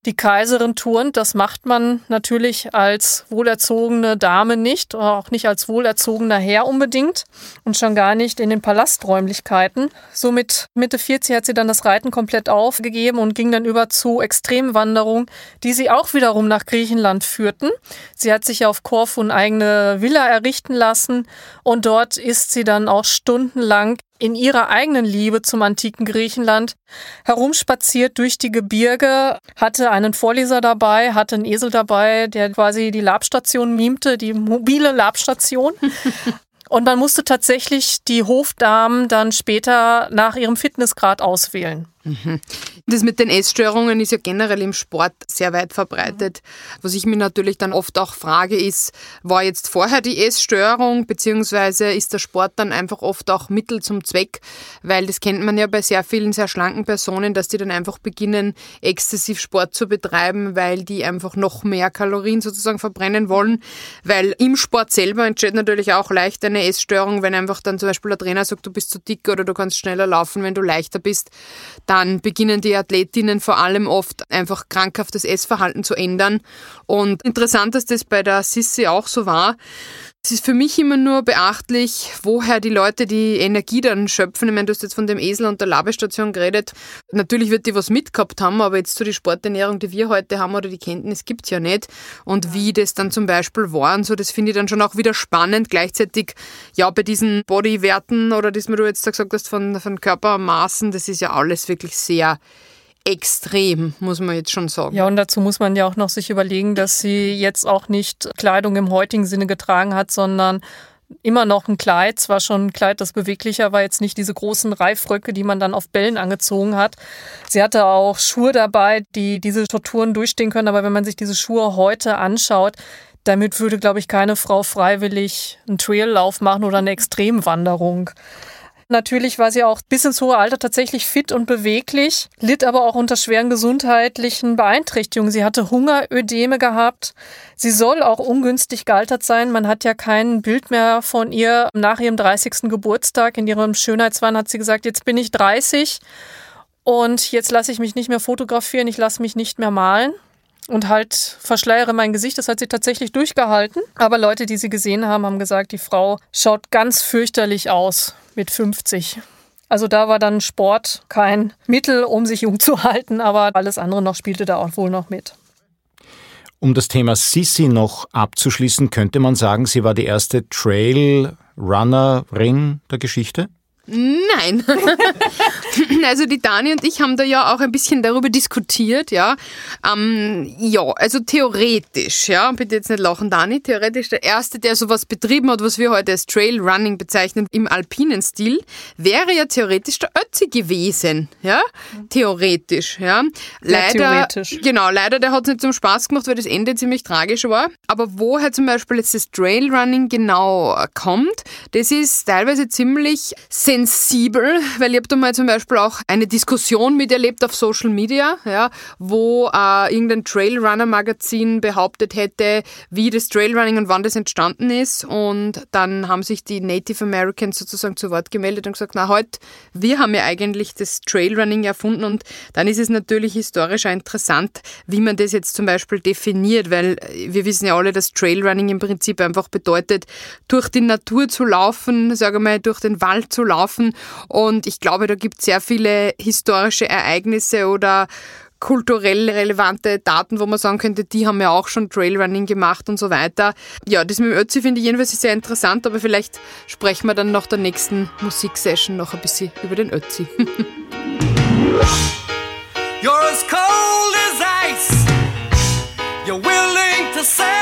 die Kaiserin turnt. Das macht man natürlich als wohlerzogene Dame nicht, auch nicht als wohlerzogener Herr unbedingt und schon gar nicht in den Palasträumlichkeiten. Somit Mitte 40 hat sie dann das Reiten komplett aufgegeben und ging dann über zu Extremwanderungen, die sie auch wiederum nach Griechenland führten. Sie hat sich auf Korfu eine eigene Villa errichten lassen und dort ist sie dann auch stundenlang in ihrer eigenen Liebe zum antiken Griechenland herumspaziert durch die Gebirge, hatte einen Vorleser dabei, hatte einen Esel dabei, der quasi die Labstation mimte, die mobile Labstation. Und man musste tatsächlich die Hofdamen dann später nach ihrem Fitnessgrad auswählen.
Mhm. Das mit den Essstörungen ist ja generell im Sport sehr weit verbreitet. Was ich mir natürlich dann oft auch frage, ist, war jetzt vorher die Essstörung, beziehungsweise ist der Sport dann einfach oft auch Mittel zum Zweck? Weil das kennt man ja bei sehr vielen sehr schlanken Personen, dass die dann einfach beginnen, exzessiv Sport zu betreiben, weil die einfach noch mehr Kalorien sozusagen verbrennen wollen. Weil im Sport selber entsteht natürlich auch leicht eine Essstörung, wenn einfach dann zum Beispiel der Trainer sagt, du bist zu dick oder du kannst schneller laufen, wenn du leichter bist. Dann beginnen die Athletinnen vor allem oft einfach krankhaftes Essverhalten zu ändern. Und interessant, dass das bei der Sissi auch so war. Es ist für mich immer nur beachtlich, woher die Leute die Energie dann schöpfen. Ich meine, du hast jetzt von dem Esel und der Labestation geredet. Natürlich wird die was mitgehabt haben, aber jetzt so die Sporternährung, die wir heute haben oder die Kenntnis gibt es ja nicht. Und wie das dann zum Beispiel war und so, das finde ich dann schon auch wieder spannend. Gleichzeitig, ja, bei diesen Bodywerten oder das, wie du jetzt gesagt hast, von, von Körpermaßen, das ist ja alles wirklich sehr extrem, muss man jetzt schon sagen.
Ja, und dazu muss man ja auch noch sich überlegen, dass sie jetzt auch nicht Kleidung im heutigen Sinne getragen hat, sondern immer noch ein Kleid, zwar schon ein Kleid, das beweglicher war, jetzt nicht diese großen Reifröcke, die man dann auf Bällen angezogen hat. Sie hatte auch Schuhe dabei, die diese Torturen durchstehen können, aber wenn man sich diese Schuhe heute anschaut, damit würde, glaube ich, keine Frau freiwillig einen Traillauf machen oder eine Extremwanderung. Natürlich war sie auch bis ins hohe Alter tatsächlich fit und beweglich, litt aber auch unter schweren gesundheitlichen Beeinträchtigungen. Sie hatte Hungerödeme gehabt. Sie soll auch ungünstig gealtert sein. Man hat ja kein Bild mehr von ihr nach ihrem 30. Geburtstag. In ihrem Schönheitswahn hat sie gesagt, jetzt bin ich 30 und jetzt lasse ich mich nicht mehr fotografieren, ich lasse mich nicht mehr malen und halt verschleiere mein Gesicht. Das hat sie tatsächlich durchgehalten. Aber Leute, die sie gesehen haben, haben gesagt, die Frau schaut ganz fürchterlich aus mit 50. Also da war dann Sport kein Mittel, um sich jung zu halten, aber alles andere noch spielte da auch wohl noch mit.
Um das Thema Sissi noch abzuschließen, könnte man sagen, sie war die erste Trailrunnerin der Geschichte?
Nein. also die Dani und ich haben da ja auch ein bisschen darüber diskutiert, ja. Ähm, ja, also theoretisch, ja, bitte jetzt nicht lachen, Dani, theoretisch der Erste, der sowas betrieben hat, was wir heute als Trail Running bezeichnen, im alpinen Stil, wäre ja theoretisch der Ötzi gewesen, ja. Theoretisch, ja. Leider, ja, theoretisch. genau, leider, der hat es nicht zum Spaß gemacht, weil das Ende ziemlich tragisch war. Aber woher zum Beispiel jetzt das Trail Running genau kommt, das ist teilweise ziemlich sensibel, weil ich habe da mal zum Beispiel auch eine Diskussion miterlebt auf Social Media, ja, wo äh, irgendein Trailrunner-Magazin behauptet hätte, wie das Trailrunning und wann das entstanden ist. Und dann haben sich die Native Americans sozusagen zu Wort gemeldet und gesagt, na halt, wir haben ja eigentlich das Trailrunning erfunden und dann ist es natürlich historisch auch interessant, wie man das jetzt zum Beispiel definiert, weil wir wissen ja alle, dass Trailrunning im Prinzip einfach bedeutet, durch die Natur zu laufen, sage mal, durch den Wald zu laufen, laufen. Und ich glaube, da gibt es sehr viele historische Ereignisse oder kulturell relevante Daten, wo man sagen könnte, die haben ja auch schon Trailrunning gemacht und so weiter. Ja, das mit dem Ötzi finde ich jedenfalls sehr interessant, aber vielleicht sprechen wir dann nach der nächsten Musiksession noch ein bisschen über den Ötzi. You're as cold as ice. You're willing to sacrifice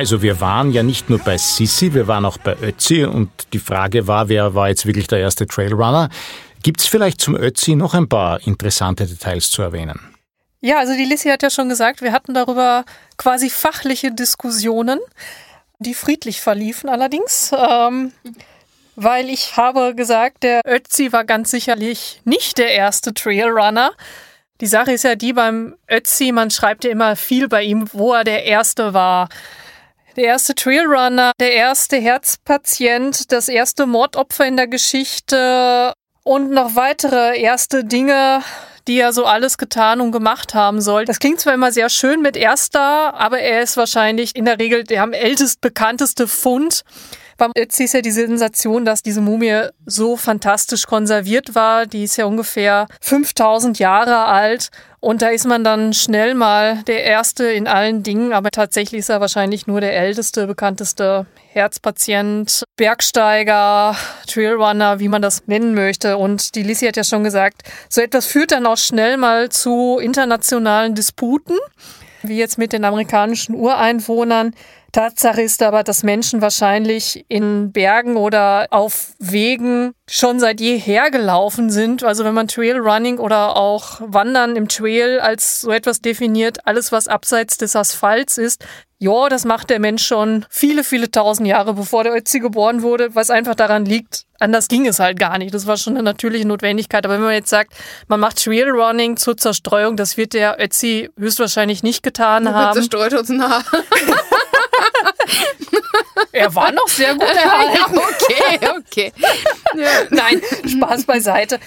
Also wir waren ja nicht nur bei Sissi, wir waren auch bei Ötzi und die Frage war, wer war jetzt wirklich der erste Trailrunner? Gibt es vielleicht zum Ötzi noch ein paar interessante Details zu erwähnen?
Ja, also die Lissi hat ja schon gesagt, wir hatten darüber quasi fachliche Diskussionen, die friedlich verliefen allerdings. Ähm, weil ich habe gesagt, der Ötzi war ganz sicherlich nicht der erste Trailrunner. Die Sache ist ja die beim Ötzi, man schreibt ja immer viel bei ihm, wo er der Erste war. Der erste Trailrunner, der erste Herzpatient, das erste Mordopfer in der Geschichte und noch weitere erste Dinge, die er so alles getan und gemacht haben soll. Das klingt zwar immer sehr schön mit erster, aber er ist wahrscheinlich in der Regel der am ältest bekannteste Fund, Ötzi ist ja die Sensation, dass diese Mumie so fantastisch konserviert war. Die ist ja ungefähr 5000 Jahre alt. Und da ist man dann schnell mal der Erste in allen Dingen. Aber tatsächlich ist er wahrscheinlich nur der älteste, bekannteste Herzpatient, Bergsteiger, Trailrunner, wie man das nennen möchte. Und die Lissy hat ja schon gesagt, so etwas führt dann auch schnell mal zu internationalen Disputen, wie jetzt mit den amerikanischen Ureinwohnern. Tatsache ist aber, dass Menschen wahrscheinlich in Bergen oder auf Wegen schon seit jeher gelaufen sind. Also wenn man Trailrunning oder auch Wandern im Trail als so etwas definiert, alles was abseits des Asphalts ist, ja, das macht der Mensch schon viele, viele tausend Jahre, bevor der Ötzi geboren wurde, was einfach daran liegt, anders ging es halt gar nicht. Das war schon eine natürliche Notwendigkeit. Aber wenn man jetzt sagt, man macht Trailrunning zur Zerstreuung, das wird der Ötzi höchstwahrscheinlich nicht getan haben.
Zerstreut uns nah.
Er war noch sehr gut erhalten.
okay, okay.
Nein, Spaß beiseite.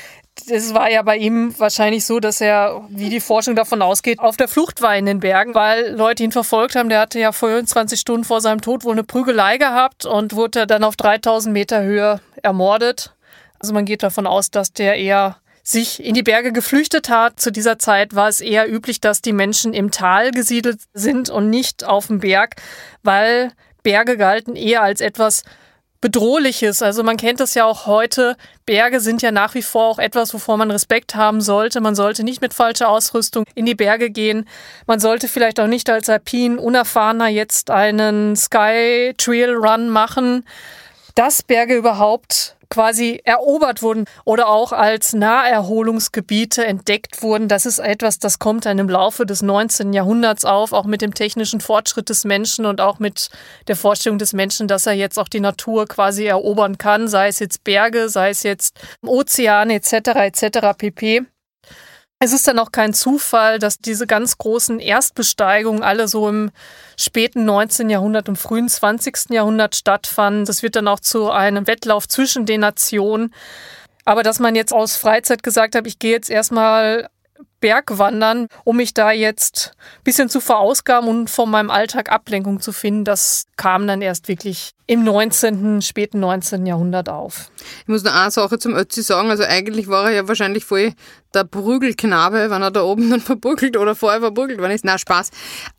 Es war ja bei ihm wahrscheinlich so, dass er, wie die Forschung davon ausgeht, auf der Flucht war in den Bergen, weil Leute ihn verfolgt haben. Der hatte ja 24 Stunden vor seinem Tod wohl eine Prügelei gehabt und wurde dann auf 3000 Meter Höhe ermordet. Also man geht davon aus, dass der eher sich in die Berge geflüchtet hat. Zu dieser Zeit war es eher üblich, dass die Menschen im Tal gesiedelt sind und nicht auf dem Berg, weil Berge galten eher als etwas Bedrohliches. Also man kennt das ja auch heute. Berge sind ja nach wie vor auch etwas, wovor man Respekt haben sollte. Man sollte nicht mit falscher Ausrüstung in die Berge gehen. Man sollte vielleicht auch nicht als Alpin unerfahrener jetzt einen Sky Trail Run machen. Dass Berge überhaupt quasi erobert wurden oder auch als Naherholungsgebiete entdeckt wurden. Das ist etwas, das kommt dann im Laufe des 19. Jahrhunderts auf, auch mit dem technischen Fortschritt des Menschen und auch mit der Vorstellung des Menschen, dass er jetzt auch die Natur quasi erobern kann, sei es jetzt Berge, sei es jetzt Ozeane etc. etc. pp. Es ist dann auch kein Zufall, dass diese ganz großen Erstbesteigungen alle so im späten 19. Jahrhundert, im frühen 20. Jahrhundert stattfanden. Das wird dann auch zu einem Wettlauf zwischen den Nationen. Aber dass man jetzt aus Freizeit gesagt hat, ich gehe jetzt erstmal Bergwandern, um mich da jetzt ein bisschen zu verausgaben und von meinem Alltag Ablenkung zu finden, das kam dann erst wirklich im 19., späten 19. Jahrhundert auf.
Ich muss noch eine Sache zum Ötzi sagen. Also eigentlich war er ja wahrscheinlich voll der Prügelknabe, wenn er da oben dann verprügelt oder vorher verprügelt worden ist. Na, Spaß.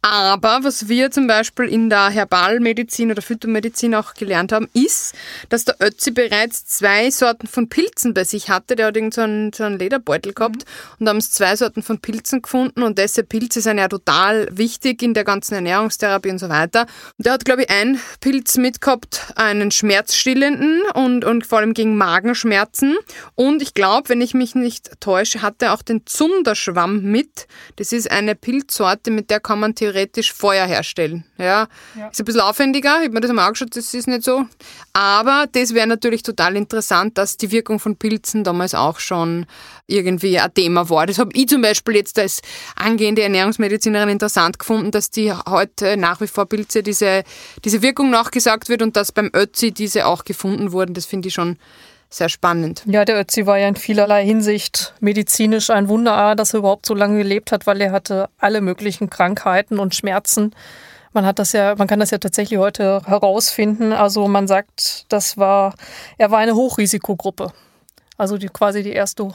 Aber was wir zum Beispiel in der Herbalmedizin oder Phytomedizin auch gelernt haben, ist, dass der Ötzi bereits zwei Sorten von Pilzen bei sich hatte. Der hat irgend so einen, so einen Lederbeutel gehabt mhm. und da haben es zwei Sorten von Pilzen gefunden und diese Pilze sind ja total wichtig in der ganzen Ernährungstherapie und so weiter. Und der hat, glaube ich, ein Pilz mitgehabt, einen schmerzstillenden und, und vor allem gegen Magenschmerzen. Und ich glaube, wenn ich mich nicht täusche, hat er auch den Zunderschwamm mit. Das ist eine Pilzsorte, mit der kann man theoretisch Feuer herstellen. Ja, ja. ist ein bisschen aufwendiger. Ich habe mir das einmal angeschaut, das ist nicht so. Aber das wäre natürlich total interessant, dass die Wirkung von Pilzen damals auch schon irgendwie ein Thema war. Das habe ich zum Beispiel jetzt als angehende Ernährungsmedizinerin interessant gefunden, dass die heute nach wie vor Pilze diese, diese Wirkung nachgesagt wird und dass beim Ötzi diese auch gefunden wurden. Das finde ich schon sehr spannend.
Ja, der Ötzi war ja in vielerlei Hinsicht medizinisch ein Wunder, dass er überhaupt so lange gelebt hat, weil er hatte alle möglichen Krankheiten und Schmerzen. Man hat das ja, man kann das ja tatsächlich heute herausfinden. Also man sagt, das war, er war eine Hochrisikogruppe. Also die, quasi die erste und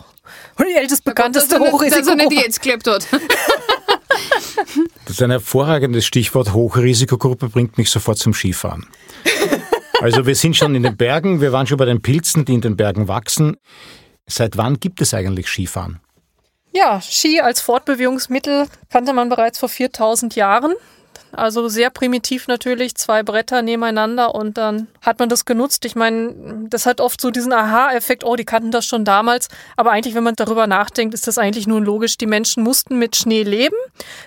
die ältest bekannteste Hochrisikogruppe. Das ist
nicht die jetzt gelebt hat.
Das ist ein hervorragendes Stichwort. Hochrisikogruppe bringt mich sofort zum Skifahren. Also wir sind schon in den Bergen, wir waren schon bei den Pilzen, die in den Bergen wachsen. Seit wann gibt es eigentlich Skifahren?
Ja, Ski als Fortbewegungsmittel kannte man bereits vor 4000 Jahren. Also sehr primitiv natürlich, zwei Bretter nebeneinander und dann hat man das genutzt. Ich meine, das hat oft so diesen Aha-Effekt, oh, die kannten das schon damals. Aber eigentlich, wenn man darüber nachdenkt, ist das eigentlich nur logisch. Die Menschen mussten mit Schnee leben.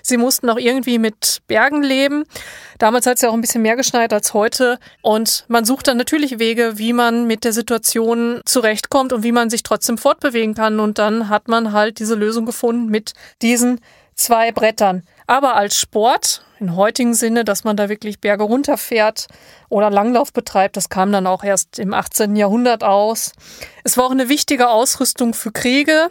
Sie mussten auch irgendwie mit Bergen leben. Damals hat es ja auch ein bisschen mehr geschneit als heute. Und man sucht dann natürlich Wege, wie man mit der Situation zurechtkommt und wie man sich trotzdem fortbewegen kann. Und dann hat man halt diese Lösung gefunden mit diesen zwei Brettern. Aber als Sport, im heutigen Sinne, dass man da wirklich Berge runterfährt oder Langlauf betreibt, das kam dann auch erst im 18. Jahrhundert aus. Es war auch eine wichtige Ausrüstung für Kriege.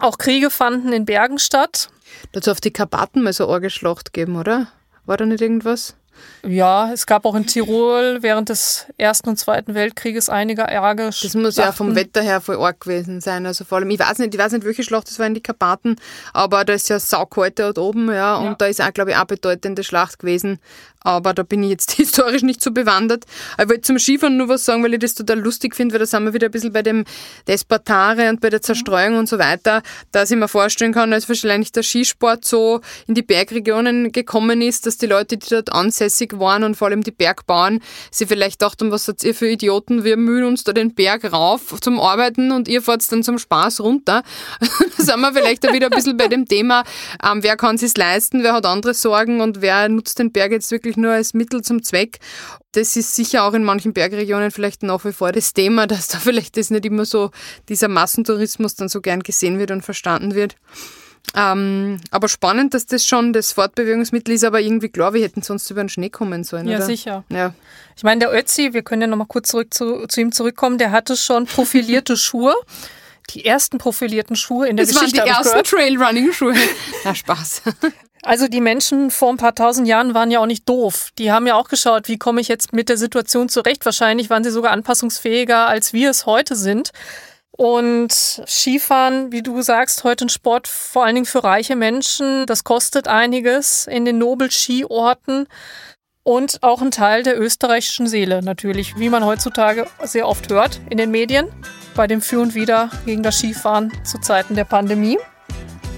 Auch Kriege fanden in Bergen statt.
Dazu auf die Karpaten mal so Orgeschlacht geben, oder? War da nicht irgendwas?
Ja, es gab auch in Tirol während des Ersten und Zweiten Weltkrieges einige Ärger.
Das muss ja vom Wetter her voll arg gewesen sein. Also vor allem, ich weiß nicht, ich weiß nicht, welche Schlacht das war in die Karpaten, aber da ist ja saukalt dort oben, ja, und ja. da ist auch, glaube ich, auch bedeutende Schlacht gewesen aber da bin ich jetzt historisch nicht so bewandert. Ich wollte zum Skifahren nur was sagen, weil ich das total lustig finde, weil da sind wir wieder ein bisschen bei dem Despertare und bei der Zerstreuung und so weiter, dass ich mir vorstellen kann, dass wahrscheinlich der Skisport so in die Bergregionen gekommen ist, dass die Leute, die dort ansässig waren und vor allem die Bergbauern, sie vielleicht dachten, was seid ihr für Idioten, wir mühen uns da den Berg rauf zum Arbeiten und ihr fahrt dann zum Spaß runter. da sind wir vielleicht auch wieder ein bisschen bei dem Thema, ähm, wer kann es leisten, wer hat andere Sorgen und wer nutzt den Berg jetzt wirklich wirklich nur als Mittel zum Zweck. Das ist sicher auch in manchen Bergregionen vielleicht nach wie vor das Thema, dass da vielleicht das nicht immer so, dieser Massentourismus dann so gern gesehen wird und verstanden wird. Ähm, aber spannend, dass das schon das Fortbewegungsmittel ist, aber irgendwie klar, wir hätten sonst über den Schnee kommen sollen.
Ja,
oder?
sicher. Ja. Ich meine, der Ötzi, wir können ja nochmal kurz zurück zu, zu ihm zurückkommen, der hatte schon profilierte Schuhe die ersten profilierten Schuhe in der
das
Geschichte.
Das waren die ersten Trailrunning-Schuhe. Na, Spaß.
Also die Menschen vor ein paar tausend Jahren waren ja auch nicht doof. Die haben ja auch geschaut, wie komme ich jetzt mit der Situation zurecht. Wahrscheinlich waren sie sogar anpassungsfähiger, als wir es heute sind. Und Skifahren, wie du sagst, heute ein Sport vor allen Dingen für reiche Menschen. Das kostet einiges in den Nobel-Skiorten und auch ein Teil der österreichischen Seele natürlich, wie man heutzutage sehr oft hört in den Medien bei dem Für und Wider gegen das Skifahren zu Zeiten der Pandemie.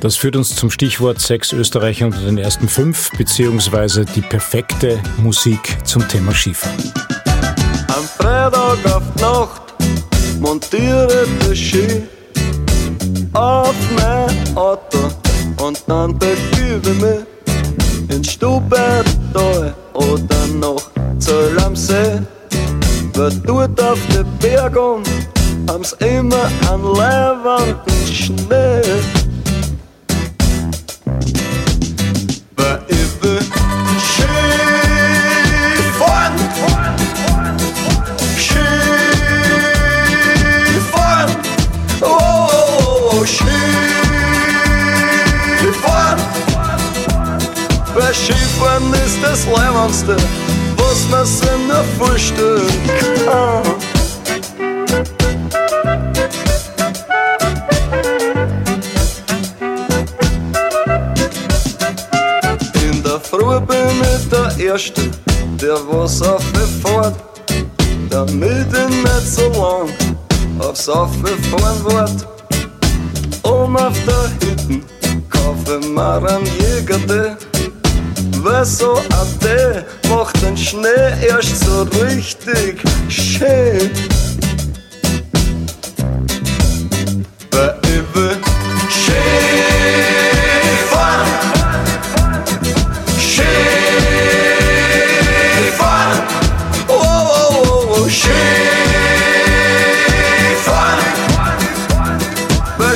Das führt uns zum Stichwort sechs Österreicher unter den ersten fünf, beziehungsweise die perfekte Musik zum Thema Skifahren.
Am Freitag auf Nacht montiere das Ski auf mein Auto und dann begebe mich ins Stubental oder noch Zöll am See. Wer dort auf den Berg und haben's immer an leibenden Schnee. Skifahren ist das Leibendste, was man sich nur vorstellen kann. Früh bin ich der Erste, der was auffährt, damit ich nicht so lang aufs Auffahren wart. Um auf der Hütten kaufe ich mir einen Jäger, weil so ein Tee macht den Schnee erst so richtig schön. Weil ich will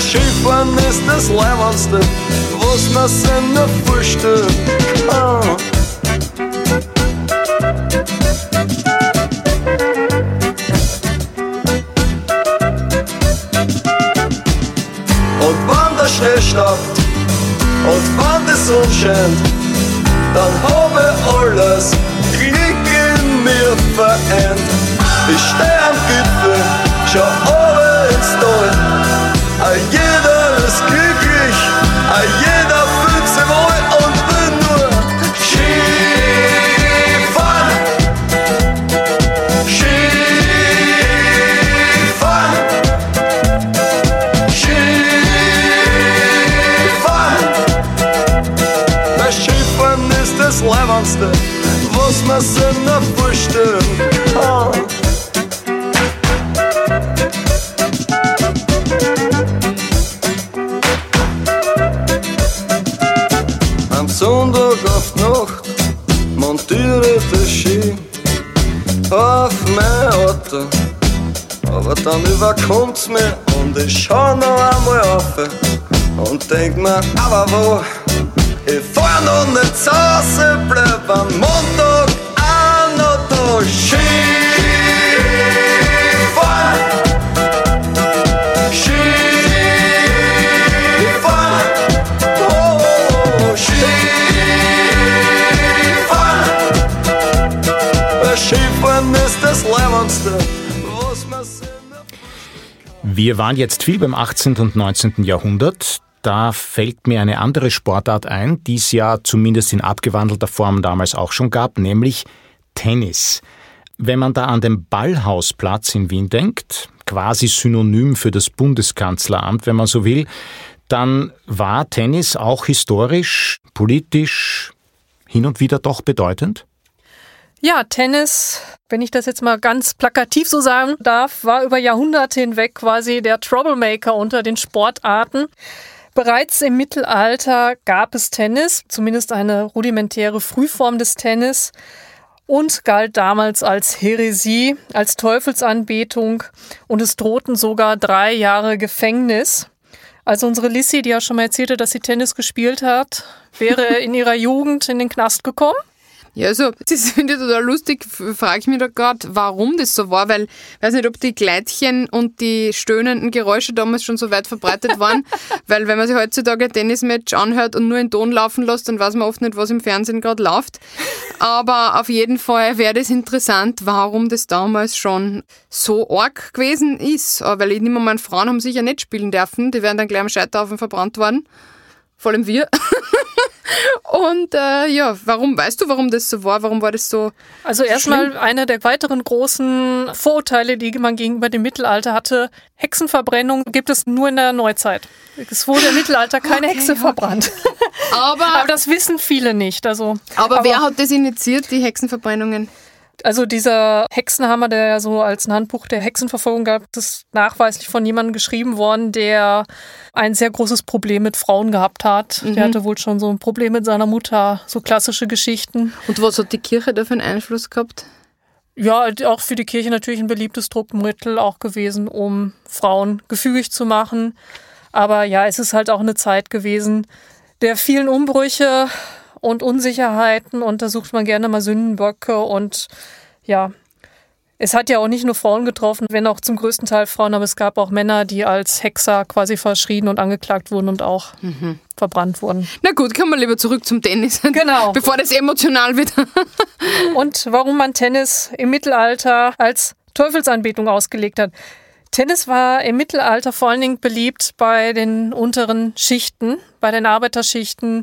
Skifahren ist das Leibendste, was man nur vorstellen kann. Schnee staubt und wenn die Sonne scheint, dann habe alles Glück in mir vereint. Ich steh am Gipfel, schau oben ins Tal jeder ist glücklich, jeder was man sich nur vorstellen kann. Sonntag auf Nacht montiere das Ski auf mein Auto. Aber dann überkommt's mir und ich schau noch einmal auf und denk mir, aber wo? Ich fahr noch nicht zu Hause, bleib am Montag auch noch da Ski. Leben ist das Leibendste, was man sich
Wir waren jetzt viel beim 18. und 19. Jahrhundert. Da fällt mir eine andere Sportart ein, die es ja zumindest in abgewandelter Form damals auch schon gab, nämlich Tennis. Wenn man da an den Ballhausplatz in Wien denkt, quasi synonym für das Bundeskanzleramt, wenn man so will, dann war Tennis auch historisch, politisch hin und wieder doch bedeutend?
Ja, Tennis, wenn ich das jetzt mal ganz plakativ so sagen darf, war über Jahrhunderte hinweg quasi der Troublemaker unter den Sportarten. Bereits im Mittelalter gab es Tennis, zumindest eine rudimentäre Frühform des Tennis und galt damals als Häresie, als Teufelsanbetung und es drohten sogar drei Jahre Gefängnis. Also unsere Lissy, die ja schon mal erzählte, dass sie Tennis gespielt hat, wäre in ihrer Jugend in den Knast gekommen.
Ja, also, das finde ich total lustig. Frage ich mich da gerade, warum das so war, weil, ich weiß nicht, ob die Gleitchen und die stöhnenden Geräusche damals schon so weit verbreitet waren, weil wenn man sich heutzutage ein Tennismatch anhört und nur in Ton laufen lässt, dann weiß man oft nicht, was im Fernsehen gerade läuft. Aber auf jeden Fall wäre das interessant, warum das damals schon so arg gewesen ist. Weil ich nehme mal, Frauen haben sicher nicht spielen dürfen, die wären dann gleich am Scheiterhaufen verbrannt worden. Vor allem wir. Und äh, ja, warum, weißt du, warum das so war? Warum war das so?
Also erstmal einer der weiteren großen Vorurteile, die man gegenüber dem Mittelalter hatte. Hexenverbrennung gibt es nur in der Neuzeit. Es wurde im Mittelalter keine okay, Hexe okay. verbrannt. Aber, aber, das wissen viele nicht. Also,
aber, aber wer hat das initiiert, die Hexenverbrennungen?
Also dieser Hexenhammer, der ja so als ein Handbuch der Hexenverfolgung gab, ist nachweislich von jemandem geschrieben worden, der ein sehr großes Problem mit Frauen gehabt hat. Mhm. Der hatte wohl schon so ein Problem mit seiner Mutter, so klassische Geschichten.
Und was hat die Kirche da für einen Einfluss gehabt?
Ja, auch für die Kirche natürlich ein beliebtes Druckmittel auch gewesen, um Frauen gefügig zu machen. Aber ja, es ist halt auch eine Zeit gewesen der vielen Umbrüche, und Unsicherheiten und da sucht man gerne mal Sündenböcke und ja, es hat ja auch nicht nur Frauen getroffen, wenn auch zum größten Teil Frauen, aber es gab auch Männer, die als Hexer quasi verschrien und angeklagt wurden und auch mhm. verbrannt wurden.
Na gut, kommen wir lieber zurück zum Tennis.
Genau.
Bevor das emotional wird.
und warum man Tennis im Mittelalter als Teufelsanbetung ausgelegt hat. Tennis war im Mittelalter vor allen Dingen beliebt bei den unteren Schichten, bei den Arbeiterschichten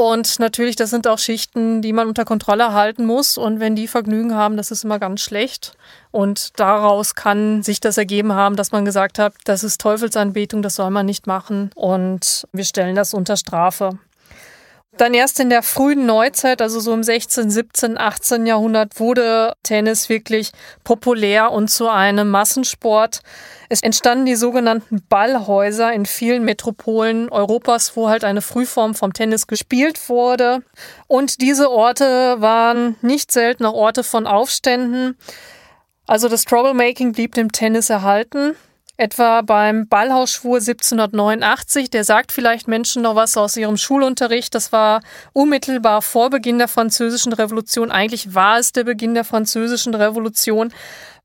und natürlich, das sind auch Schichten, die man unter Kontrolle halten muss. Und wenn die Vergnügen haben, das ist immer ganz schlecht. Und daraus kann sich das ergeben haben, dass man gesagt hat, das ist Teufelsanbetung, das soll man nicht machen. Und wir stellen das unter Strafe. Dann erst in der frühen Neuzeit, also so im 16., 17., 18. Jahrhundert, wurde Tennis wirklich populär und zu einem Massensport. Es entstanden die sogenannten Ballhäuser in vielen Metropolen Europas, wo halt eine Frühform vom Tennis gespielt wurde. Und diese Orte waren nicht selten auch Orte von Aufständen. Also das Troublemaking blieb dem Tennis erhalten etwa beim Ballhausschwur 1789. Der sagt vielleicht Menschen noch was aus ihrem Schulunterricht. Das war unmittelbar vor Beginn der Französischen Revolution. Eigentlich war es der Beginn der Französischen Revolution,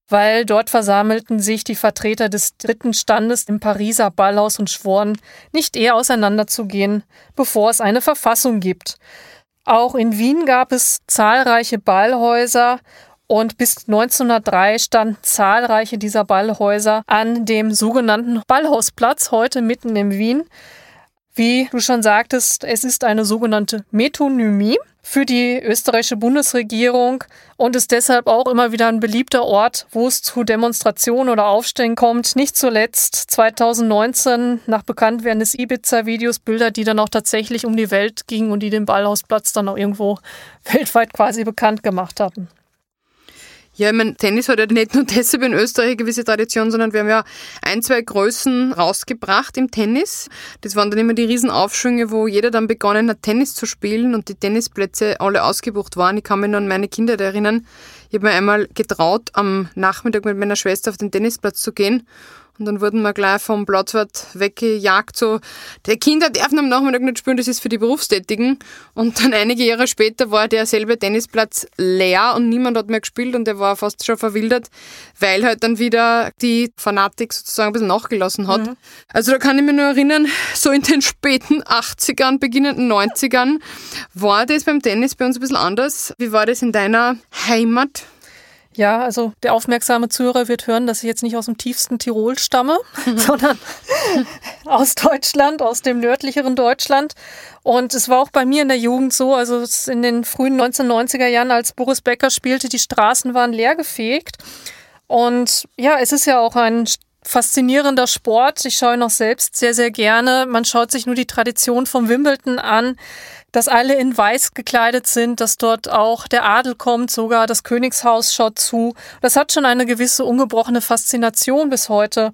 weil dort versammelten sich die Vertreter des dritten Standes im Pariser Ballhaus und schworen, nicht eher auseinanderzugehen, bevor es eine Verfassung gibt. Auch in Wien gab es zahlreiche Ballhäuser und bis 1903 standen zahlreiche dieser Ballhäuser an dem sogenannten Ballhausplatz, heute mitten in Wien. Wie du schon sagtest, es ist eine sogenannte Metonymie für die österreichische Bundesregierung und ist deshalb auch immer wieder ein beliebter Ort, wo es zu Demonstrationen oder Aufständen kommt. Nicht zuletzt 2019 nach Bekanntwerden des Ibiza-Videos Bilder, die dann auch tatsächlich um die Welt gingen und die den Ballhausplatz dann auch irgendwo weltweit quasi bekannt gemacht hatten.
Ja, ich meine, Tennis hat ja nicht nur deshalb in Österreich eine gewisse Tradition, sondern wir haben ja ein, zwei Größen rausgebracht im Tennis. Das waren dann immer die Riesenaufschwünge, wo jeder dann begonnen hat, Tennis zu spielen und die Tennisplätze alle ausgebucht waren. Ich kann mich nur an meine Kinder erinnern. Ich habe mir einmal getraut, am Nachmittag mit meiner Schwester auf den Tennisplatz zu gehen und dann wurden wir gleich vom Platzwart weggejagt, so, der Kinder dürfen am Nachmittag nicht spielen, das ist für die Berufstätigen. Und dann einige Jahre später war derselbe Tennisplatz leer und niemand hat mehr gespielt und er war fast schon verwildert, weil halt dann wieder die Fanatik sozusagen ein bisschen nachgelassen hat. Mhm. Also da kann ich mich nur erinnern, so in den späten 80ern, beginnenden 90ern war das beim Tennis bei uns ein bisschen anders. Wie war das in deiner Heimat?
Ja, also der aufmerksame Zuhörer wird hören, dass ich jetzt nicht aus dem tiefsten Tirol stamme, sondern aus Deutschland, aus dem nördlicheren Deutschland. Und es war auch bei mir in der Jugend so, also in den frühen 1990er Jahren, als Boris Becker spielte, die Straßen waren leergefegt. Und ja, es ist ja auch ein faszinierender Sport. Ich schaue noch selbst sehr, sehr gerne. Man schaut sich nur die Tradition vom Wimbledon an dass alle in weiß gekleidet sind, dass dort auch der Adel kommt, sogar das Königshaus schaut zu. Das hat schon eine gewisse ungebrochene Faszination bis heute.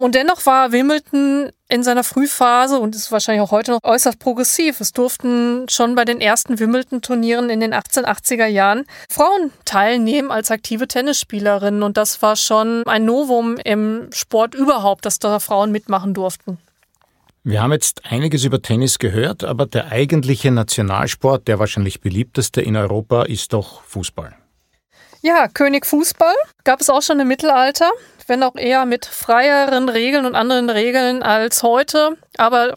Und dennoch war Wimbledon in seiner Frühphase und ist wahrscheinlich auch heute noch äußerst progressiv. Es durften schon bei den ersten Wimbledon-Turnieren in den 1880er Jahren Frauen teilnehmen als aktive Tennisspielerinnen. Und das war schon ein Novum im Sport überhaupt, dass da Frauen mitmachen durften.
Wir haben jetzt einiges über Tennis gehört, aber der eigentliche Nationalsport, der wahrscheinlich beliebteste in Europa, ist doch Fußball.
Ja, König Fußball gab es auch schon im Mittelalter, wenn auch eher mit freieren Regeln und anderen Regeln als heute. Aber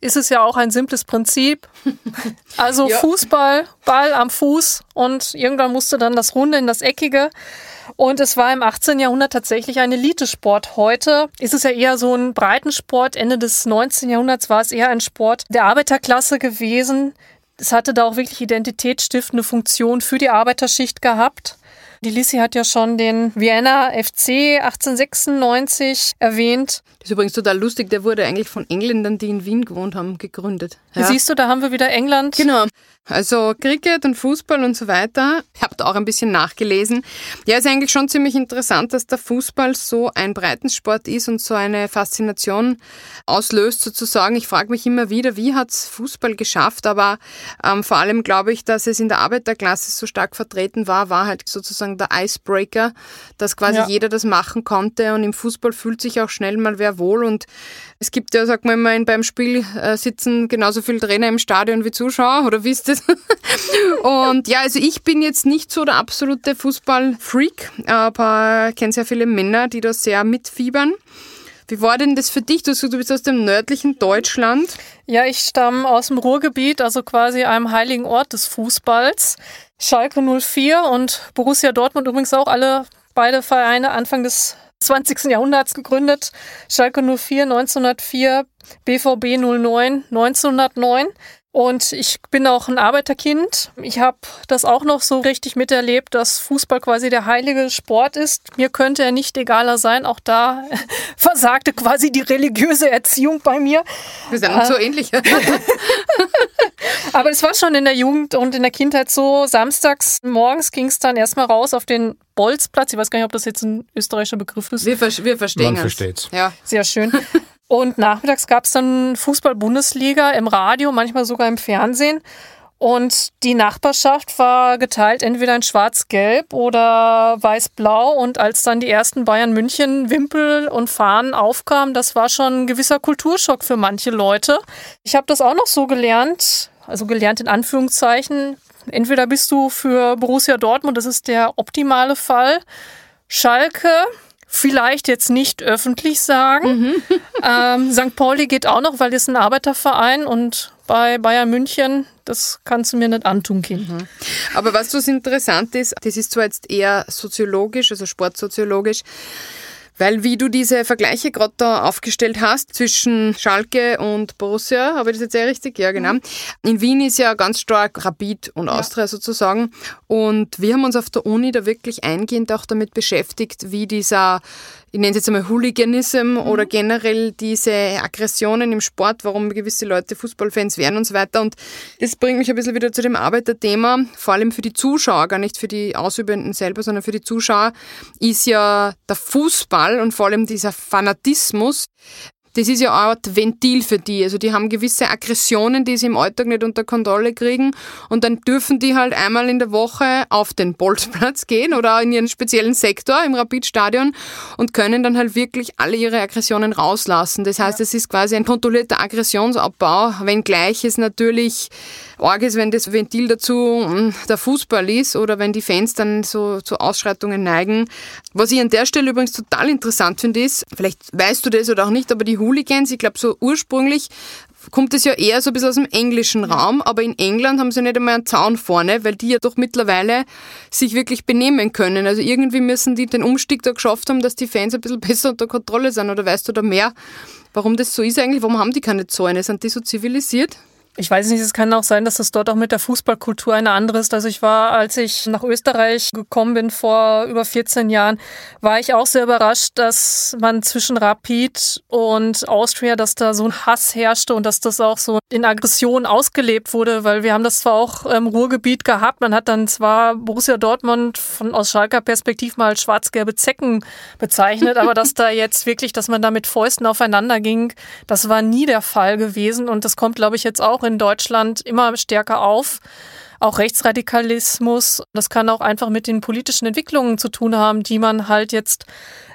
ist es ja auch ein simples Prinzip. Also ja. Fußball, Ball am Fuß und irgendwann musste dann das Runde in das Eckige. Und es war im 18. Jahrhundert tatsächlich ein Elitesport. Heute ist es ja eher so ein Breitensport. Ende des 19. Jahrhunderts war es eher ein Sport der Arbeiterklasse gewesen. Es hatte da auch wirklich identitätsstiftende Funktion für die Arbeiterschicht gehabt. Die Lissi hat ja schon den Vienna FC 1896 erwähnt.
Das ist übrigens total lustig, der wurde eigentlich von Engländern, die in Wien gewohnt haben, gegründet.
Ja. Siehst du, da haben wir wieder England.
Genau. Also Cricket und Fußball und so weiter. Ich habe da auch ein bisschen nachgelesen. Ja, ist eigentlich schon ziemlich interessant, dass der Fußball so ein Breitensport ist und so eine Faszination auslöst sozusagen. Ich frage mich immer wieder, wie hat's Fußball geschafft? Aber ähm, vor allem glaube ich, dass es in der Arbeiterklasse so stark vertreten war, war halt sozusagen der Icebreaker, dass quasi ja. jeder das machen konnte und im Fußball fühlt sich auch schnell mal wer wohl und es gibt ja, sagt man immer, beim Spiel äh, sitzen genauso viele Trainer im Stadion wie Zuschauer, oder ist das? und ja, also ich bin jetzt nicht so der absolute Fußballfreak, aber kenne sehr viele Männer, die da sehr mitfiebern. Wie war denn das für dich? Du, du bist aus dem nördlichen Deutschland.
Ja, ich stamme aus dem Ruhrgebiet, also quasi einem heiligen Ort des Fußballs. Schalke 04 und Borussia Dortmund übrigens auch alle beide Vereine Anfang des 20. Jahrhunderts gegründet. Schalke 04 1904, BVB 09 1909. Und ich bin auch ein Arbeiterkind. Ich habe das auch noch so richtig miterlebt, dass Fußball quasi der heilige Sport ist. Mir könnte er nicht egaler sein. Auch da versagte quasi die religiöse Erziehung bei mir.
Wir sind uns äh, so ähnlich.
Aber es war schon in der Jugend und in der Kindheit so. Samstags morgens ging es dann erstmal raus auf den Bolzplatz. Ich weiß gar nicht, ob das jetzt ein österreichischer Begriff ist.
Wir, wir verstehen
Man versteht's.
Ja. Sehr schön. Und nachmittags gab es dann Fußball-Bundesliga im Radio, manchmal sogar im Fernsehen. Und die Nachbarschaft war geteilt entweder in schwarz-gelb oder weiß-blau. Und als dann die ersten Bayern München Wimpel und Fahnen aufkamen, das war schon ein gewisser Kulturschock für manche Leute. Ich habe das auch noch so gelernt, also gelernt in Anführungszeichen. Entweder bist du für Borussia Dortmund, das ist der optimale Fall. Schalke, vielleicht jetzt nicht öffentlich sagen. Mhm. ähm, St. Pauli geht auch noch, weil es ein Arbeiterverein und bei Bayern München, das kannst du mir nicht antun, Kind. Mhm.
Aber was so interessant ist, das ist zwar jetzt eher soziologisch, also sportsoziologisch, weil wie du diese Vergleiche gerade da aufgestellt hast zwischen Schalke und Borussia, habe ich das jetzt sehr richtig? Ja, genau. Mhm. In Wien ist ja ganz stark Rapid und Austria ja. sozusagen. Und wir haben uns auf der Uni da wirklich eingehend auch damit beschäftigt, wie dieser ich nenne es jetzt einmal Hooliganism mhm. oder generell diese Aggressionen im Sport, warum gewisse Leute Fußballfans werden und so weiter. Und das bringt mich ein bisschen wieder zu dem Arbeiterthema, vor allem für die Zuschauer, gar nicht für die Ausübenden selber, sondern für die Zuschauer, ist ja der Fußball und vor allem dieser Fanatismus das ist ja eine Art Ventil für die. Also die haben gewisse Aggressionen, die sie im Alltag nicht unter Kontrolle kriegen und dann dürfen die halt einmal in der Woche auf den Bolzplatz gehen oder in ihren speziellen Sektor im Rapidstadion und können dann halt wirklich alle ihre Aggressionen rauslassen. Das heißt, es ist quasi ein kontrollierter Aggressionsabbau, wenngleich es natürlich arg ist, wenn das Ventil dazu hm, der Fußball ist oder wenn die Fans dann so zu Ausschreitungen neigen. Was ich an der Stelle übrigens total interessant finde, ist, vielleicht weißt du das oder auch nicht, aber die Hooligans, ich glaube so ursprünglich kommt es ja eher so ein bisschen aus dem englischen Raum, aber in England haben sie nicht einmal einen Zaun vorne, weil die ja doch mittlerweile sich wirklich benehmen können. Also irgendwie müssen die den Umstieg da geschafft haben, dass die Fans ein bisschen besser unter Kontrolle sind oder weißt du da mehr, warum das so ist eigentlich? Warum haben die keine Zäune? Sind die so zivilisiert?
Ich weiß nicht, es kann auch sein, dass das dort auch mit der Fußballkultur eine andere ist. Also ich war, als ich nach Österreich gekommen bin vor über 14 Jahren, war ich auch sehr überrascht, dass man zwischen Rapid und Austria, dass da so ein Hass herrschte und dass das auch so in Aggression ausgelebt wurde, weil wir haben das zwar auch im Ruhrgebiet gehabt, man hat dann zwar Borussia Dortmund von aus Schalker Perspektiv mal schwarz-gelbe Zecken bezeichnet, aber dass da jetzt wirklich, dass man da mit Fäusten aufeinander ging, das war nie der Fall gewesen und das kommt, glaube ich, jetzt auch in Deutschland immer stärker auf. Auch Rechtsradikalismus, das kann auch einfach mit den politischen Entwicklungen zu tun haben, die man halt jetzt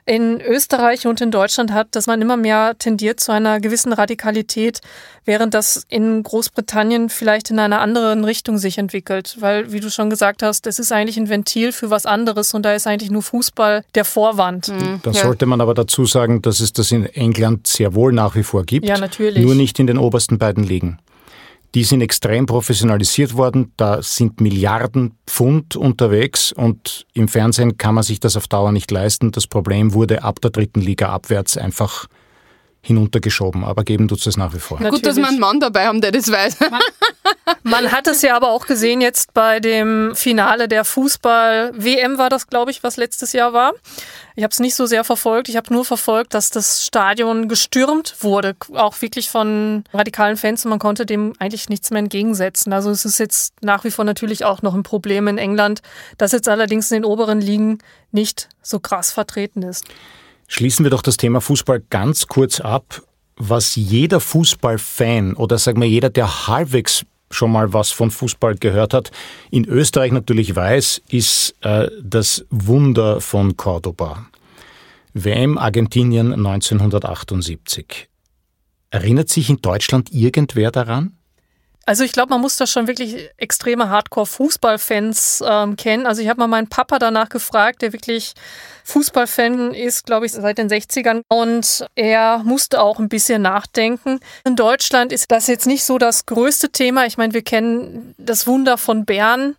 in Österreich und in Deutschland hat, dass man immer mehr tendiert zu einer gewissen Radikalität, während das in Großbritannien vielleicht in einer anderen Richtung sich entwickelt. Weil, wie du schon gesagt hast, es ist eigentlich ein Ventil für was anderes und da ist eigentlich nur Fußball der Vorwand.
Mhm. Da ja. sollte man aber dazu sagen, dass es das in England sehr wohl nach wie vor gibt.
Ja, natürlich.
Nur nicht in den obersten beiden Ligen. Die sind extrem professionalisiert worden. Da sind Milliarden Pfund unterwegs und im Fernsehen kann man sich das auf Dauer nicht leisten. Das Problem wurde ab der dritten Liga abwärts einfach hinuntergeschoben, aber geben tut es nach wie vor.
Natürlich. Gut, dass wir einen Mann dabei haben, der das weiß.
Man, man hat es ja aber auch gesehen jetzt bei dem Finale der Fußball-WM war das, glaube ich, was letztes Jahr war. Ich habe es nicht so sehr verfolgt. Ich habe nur verfolgt, dass das Stadion gestürmt wurde, auch wirklich von radikalen Fans und man konnte dem eigentlich nichts mehr entgegensetzen. Also es ist jetzt nach wie vor natürlich auch noch ein Problem in England, das jetzt allerdings in den oberen Ligen nicht so krass vertreten ist.
Schließen wir doch das Thema Fußball ganz kurz ab. Was jeder Fußballfan oder sagen wir jeder, der halbwegs schon mal was von Fußball gehört hat, in Österreich natürlich weiß, ist äh, das Wunder von Cordoba. WM Argentinien 1978. Erinnert sich in Deutschland irgendwer daran?
Also ich glaube, man muss da schon wirklich extreme Hardcore-Fußballfans ähm, kennen. Also ich habe mal meinen Papa danach gefragt, der wirklich Fußballfan ist, glaube ich, seit den 60ern. Und er musste auch ein bisschen nachdenken. In Deutschland ist das jetzt nicht so das größte Thema. Ich meine, wir kennen das Wunder von Bern,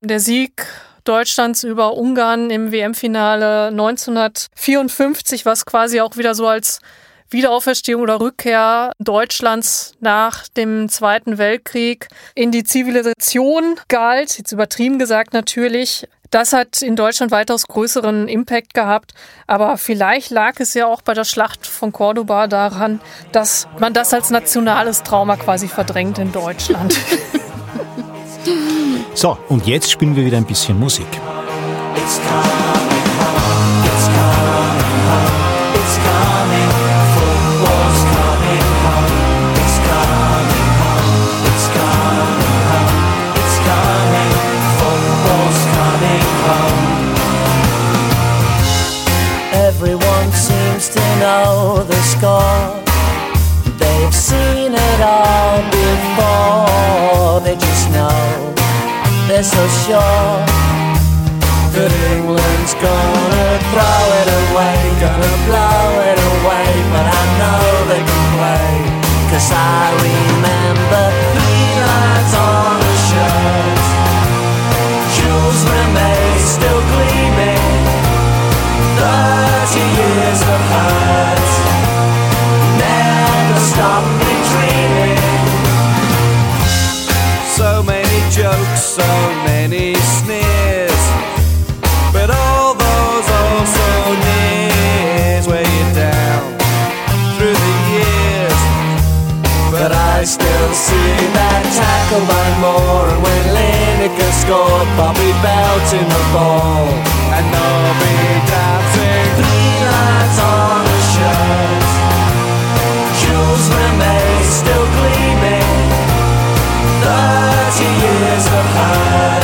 der Sieg Deutschlands über Ungarn im WM-Finale 1954, was quasi auch wieder so als Wiederauferstehung oder Rückkehr Deutschlands nach dem Zweiten Weltkrieg in die Zivilisation galt. Jetzt übertrieben gesagt natürlich. Das hat in Deutschland weitaus größeren Impact gehabt. Aber vielleicht lag es ja auch bei der Schlacht von Cordoba daran, dass man das als nationales Trauma quasi verdrängt in Deutschland.
so, und jetzt spielen wir wieder ein bisschen Musik. It's know the score. They've seen it all before. They just know they're so sure that England's gonna throw it away, gonna blow it away. But I know they can play, cause I remember three lines on the shirt. Jules Rimet still gleaming. Thirty years of hurt so many sneers, but all those also nears weigh you down through the years. But I still see that tackle by Moore, and when Lineker scored, Bobby Belt in the ball and be dancing. Three lines on a shirt. Jules Rimet high.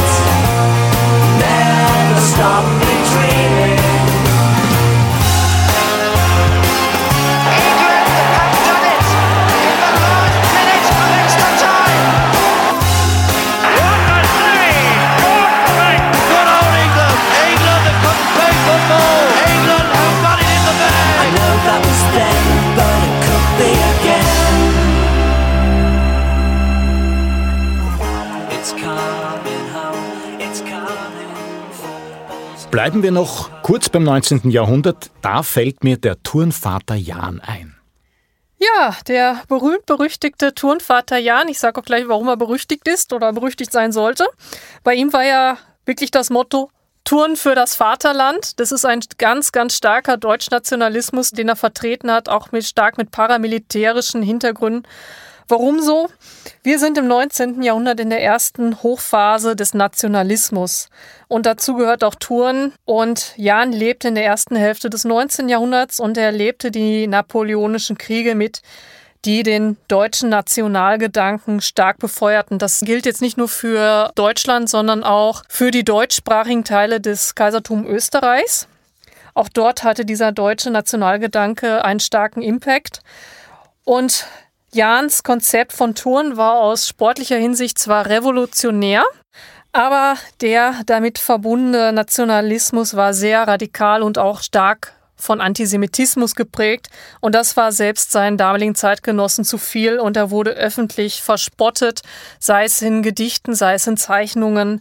Bleiben wir noch kurz beim 19. Jahrhundert. Da fällt mir der Turnvater Jan ein.
Ja, der berühmt-berüchtigte Turnvater Jan. Ich sage auch gleich, warum er berüchtigt ist oder berüchtigt sein sollte. Bei ihm war ja wirklich das Motto Turn für das Vaterland. Das ist ein ganz, ganz starker Deutschnationalismus, den er vertreten hat, auch mit stark mit paramilitärischen Hintergründen. Warum so? Wir sind im 19. Jahrhundert in der ersten Hochphase des Nationalismus. Und dazu gehört auch Touren. Und Jan lebte in der ersten Hälfte des 19. Jahrhunderts und er lebte die napoleonischen Kriege mit, die den deutschen Nationalgedanken stark befeuerten. Das gilt jetzt nicht nur für Deutschland, sondern auch für die deutschsprachigen Teile des Kaisertums Österreichs. Auch dort hatte dieser deutsche Nationalgedanke einen starken Impact. Und Jans Konzept von Touren war aus sportlicher Hinsicht zwar revolutionär, aber der damit verbundene Nationalismus war sehr radikal und auch stark von Antisemitismus geprägt. Und das war selbst seinen damaligen Zeitgenossen zu viel und er wurde öffentlich verspottet, sei es in Gedichten, sei es in Zeichnungen.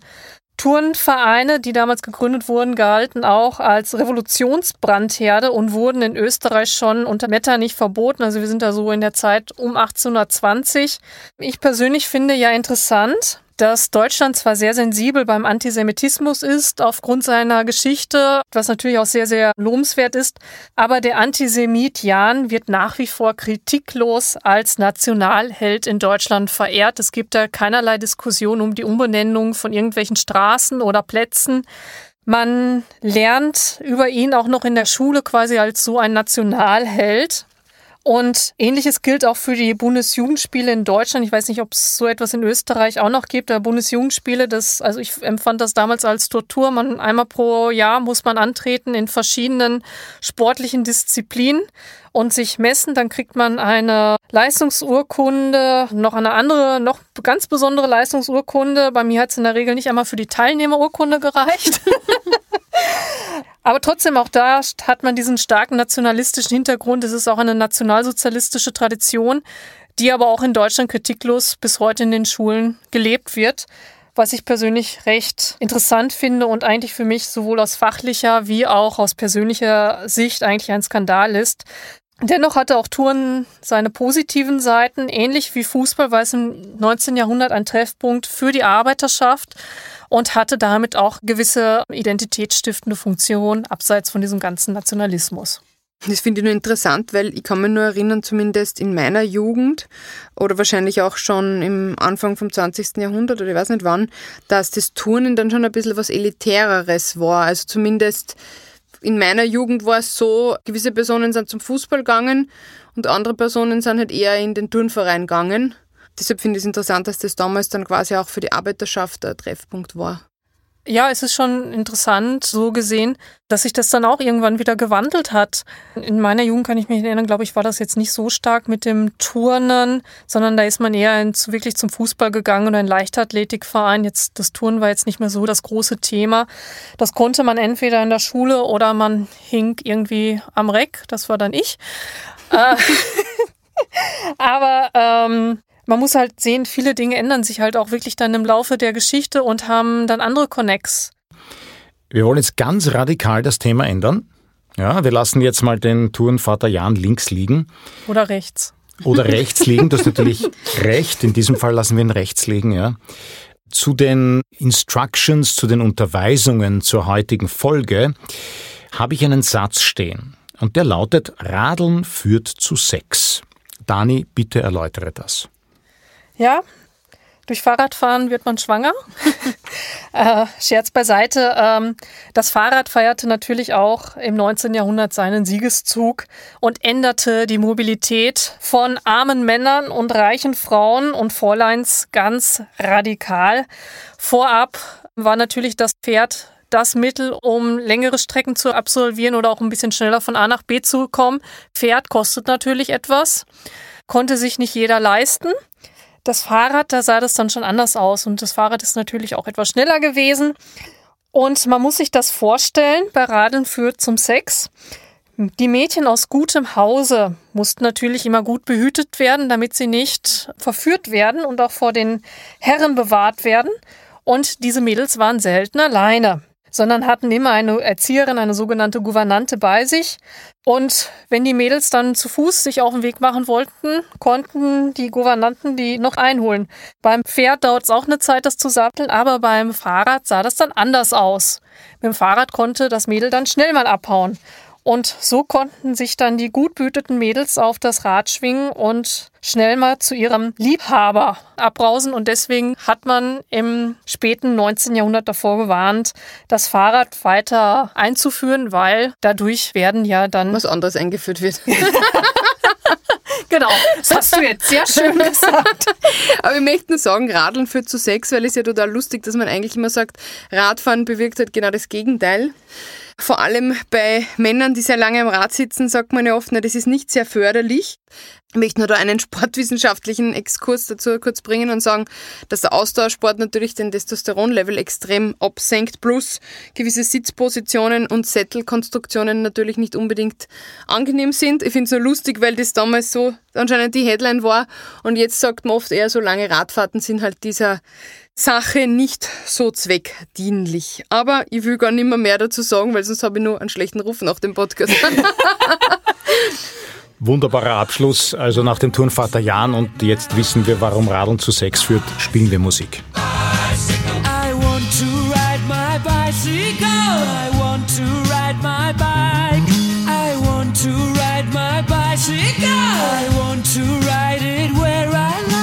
Turnvereine, die damals gegründet wurden, galten auch als Revolutionsbrandherde und wurden in Österreich schon unter Metternich verboten. Also wir sind da so in der Zeit um 1820. Ich persönlich finde ja interessant, dass Deutschland zwar sehr sensibel beim Antisemitismus ist, aufgrund seiner Geschichte, was natürlich auch sehr, sehr lobenswert ist, aber der Antisemit Jan wird nach wie vor kritiklos als Nationalheld in Deutschland verehrt. Es gibt da keinerlei Diskussion um die Umbenennung von irgendwelchen Straßen oder Plätzen. Man lernt über ihn auch noch in der Schule quasi als so ein Nationalheld. Und ähnliches gilt auch für die Bundesjugendspiele in Deutschland. Ich weiß nicht, ob es so etwas in Österreich auch noch gibt. Der Bundesjugendspiele, das, also ich empfand das damals als Tortur. Man, einmal pro Jahr muss man antreten in verschiedenen sportlichen Disziplinen und sich messen. Dann kriegt man eine Leistungsurkunde, noch eine andere, noch ganz besondere Leistungsurkunde. Bei mir hat es in der Regel nicht einmal für die Teilnehmerurkunde gereicht. Aber trotzdem, auch da hat man diesen starken nationalistischen Hintergrund. Es ist auch eine nationalsozialistische Tradition, die aber auch in Deutschland kritiklos bis heute in den Schulen gelebt wird. Was ich persönlich recht interessant finde und eigentlich für mich sowohl aus fachlicher wie auch aus persönlicher Sicht eigentlich ein Skandal ist. Dennoch hatte auch Touren seine positiven Seiten. Ähnlich wie Fußball war es im 19. Jahrhundert ein Treffpunkt für die Arbeiterschaft und hatte damit auch gewisse identitätsstiftende Funktion abseits von diesem ganzen Nationalismus.
Das finde ich nur interessant, weil ich kann mich nur erinnern, zumindest in meiner Jugend oder wahrscheinlich auch schon im Anfang vom 20. Jahrhundert oder ich weiß nicht wann, dass das Turnen dann schon ein bisschen was Elitäreres war. Also zumindest in meiner Jugend war es so, gewisse Personen sind zum Fußball gegangen und andere Personen sind halt eher in den Turnverein gegangen. Deshalb finde ich es interessant, dass das damals dann quasi auch für die Arbeiterschaft ein Treffpunkt war.
Ja, es ist schon interessant, so gesehen, dass sich das dann auch irgendwann wieder gewandelt hat. In meiner Jugend kann ich mich erinnern, glaube ich, war das jetzt nicht so stark mit dem Turnen, sondern da ist man eher in, wirklich zum Fußball gegangen und ein Leichtathletikverein. Jetzt, das Turnen war jetzt nicht mehr so das große Thema. Das konnte man entweder in der Schule oder man hing irgendwie am Reck. Das war dann ich. Äh, aber ähm, man muss halt sehen, viele Dinge ändern sich halt auch wirklich dann im Laufe der Geschichte und haben dann andere Connects.
Wir wollen jetzt ganz radikal das Thema ändern. Ja, wir lassen jetzt mal den Tourenvater Jan links liegen.
Oder rechts.
Oder rechts liegen, das ist natürlich recht. In diesem Fall lassen wir ihn rechts liegen, ja. Zu den Instructions, zu den Unterweisungen zur heutigen Folge habe ich einen Satz stehen. Und der lautet, Radeln führt zu Sex. Dani, bitte erläutere das.
Ja, durch Fahrradfahren wird man schwanger. äh, Scherz beiseite. Ähm, das Fahrrad feierte natürlich auch im 19. Jahrhundert seinen Siegeszug und änderte die Mobilität von armen Männern und reichen Frauen und Fräuleins ganz radikal. Vorab war natürlich das Pferd das Mittel, um längere Strecken zu absolvieren oder auch ein bisschen schneller von A nach B zu kommen. Pferd kostet natürlich etwas, konnte sich nicht jeder leisten. Das Fahrrad, da sah das dann schon anders aus und das Fahrrad ist natürlich auch etwas schneller gewesen. Und man muss sich das vorstellen, bei Radeln führt zum Sex. Die Mädchen aus gutem Hause mussten natürlich immer gut behütet werden, damit sie nicht verführt werden und auch vor den Herren bewahrt werden. Und diese Mädels waren selten alleine. Sondern hatten immer eine Erzieherin, eine sogenannte Gouvernante bei sich. Und wenn die Mädels dann zu Fuß sich auf den Weg machen wollten, konnten die Gouvernanten die noch einholen. Beim Pferd dauert es auch eine Zeit, das zu satteln, aber beim Fahrrad sah das dann anders aus. Mit dem Fahrrad konnte das Mädel dann schnell mal abhauen. Und so konnten sich dann die gut behüteten Mädels auf das Rad schwingen und schnell mal zu ihrem Liebhaber abbrausen. Und deswegen hat man im späten 19. Jahrhundert davor gewarnt, das Fahrrad weiter einzuführen, weil dadurch werden ja dann.
Was anderes eingeführt wird.
Genau, das hast du jetzt sehr schön gesagt.
Aber ich möchte nur sagen, Radeln führt zu Sex, weil es ja total lustig, dass man eigentlich immer sagt, Radfahren bewirkt halt genau das Gegenteil. Vor allem bei Männern, die sehr lange am Rad sitzen, sagt man ja oft, na, das ist nicht sehr förderlich. Ich möchte nur da einen sportwissenschaftlichen Exkurs dazu kurz bringen und sagen, dass der Ausdauersport natürlich den Testosteronlevel extrem absenkt, plus gewisse Sitzpositionen und Sättelkonstruktionen natürlich nicht unbedingt angenehm sind. Ich finde es nur lustig, weil das damals so anscheinend die Headline war und jetzt sagt man oft eher, so lange Radfahrten sind halt dieser Sache nicht so zweckdienlich. Aber ich will gar nicht mehr, mehr dazu sagen, weil sonst habe ich nur einen schlechten Ruf nach dem Podcast.
Wunderbarer Abschluss, also nach dem Turnvater Jan und jetzt wissen wir, warum Radeln zu Sex führt, spielen wir Musik. I want to ride my bicycle, I want to ride my bike, I want to ride my bicycle, I want to ride it where I like.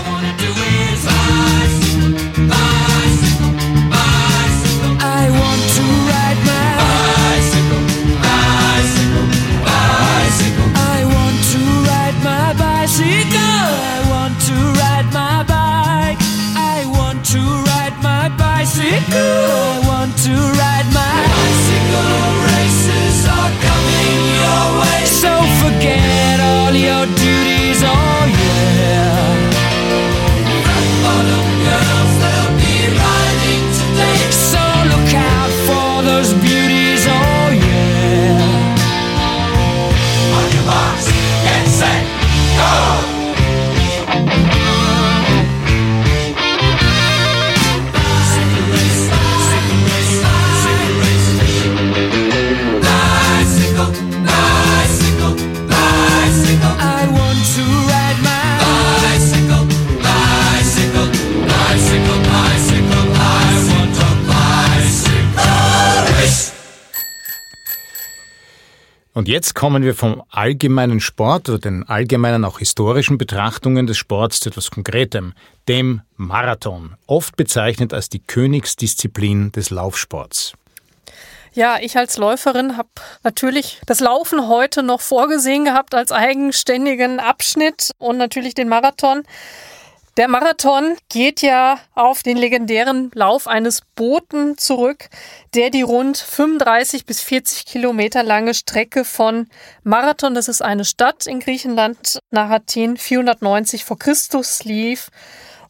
Bicycle. I want to ride my bicycle. Races are coming your way. So forget all your Und jetzt kommen wir vom allgemeinen Sport oder den allgemeinen auch historischen Betrachtungen des Sports zu etwas Konkretem, dem Marathon, oft bezeichnet als die Königsdisziplin des Laufsports.
Ja, ich als Läuferin habe natürlich das Laufen heute noch vorgesehen gehabt als eigenständigen Abschnitt und natürlich den Marathon. Der Marathon geht ja auf den legendären Lauf eines Boten zurück, der die rund 35 bis 40 Kilometer lange Strecke von Marathon, das ist eine Stadt in Griechenland, nach Athen 490 vor Christus lief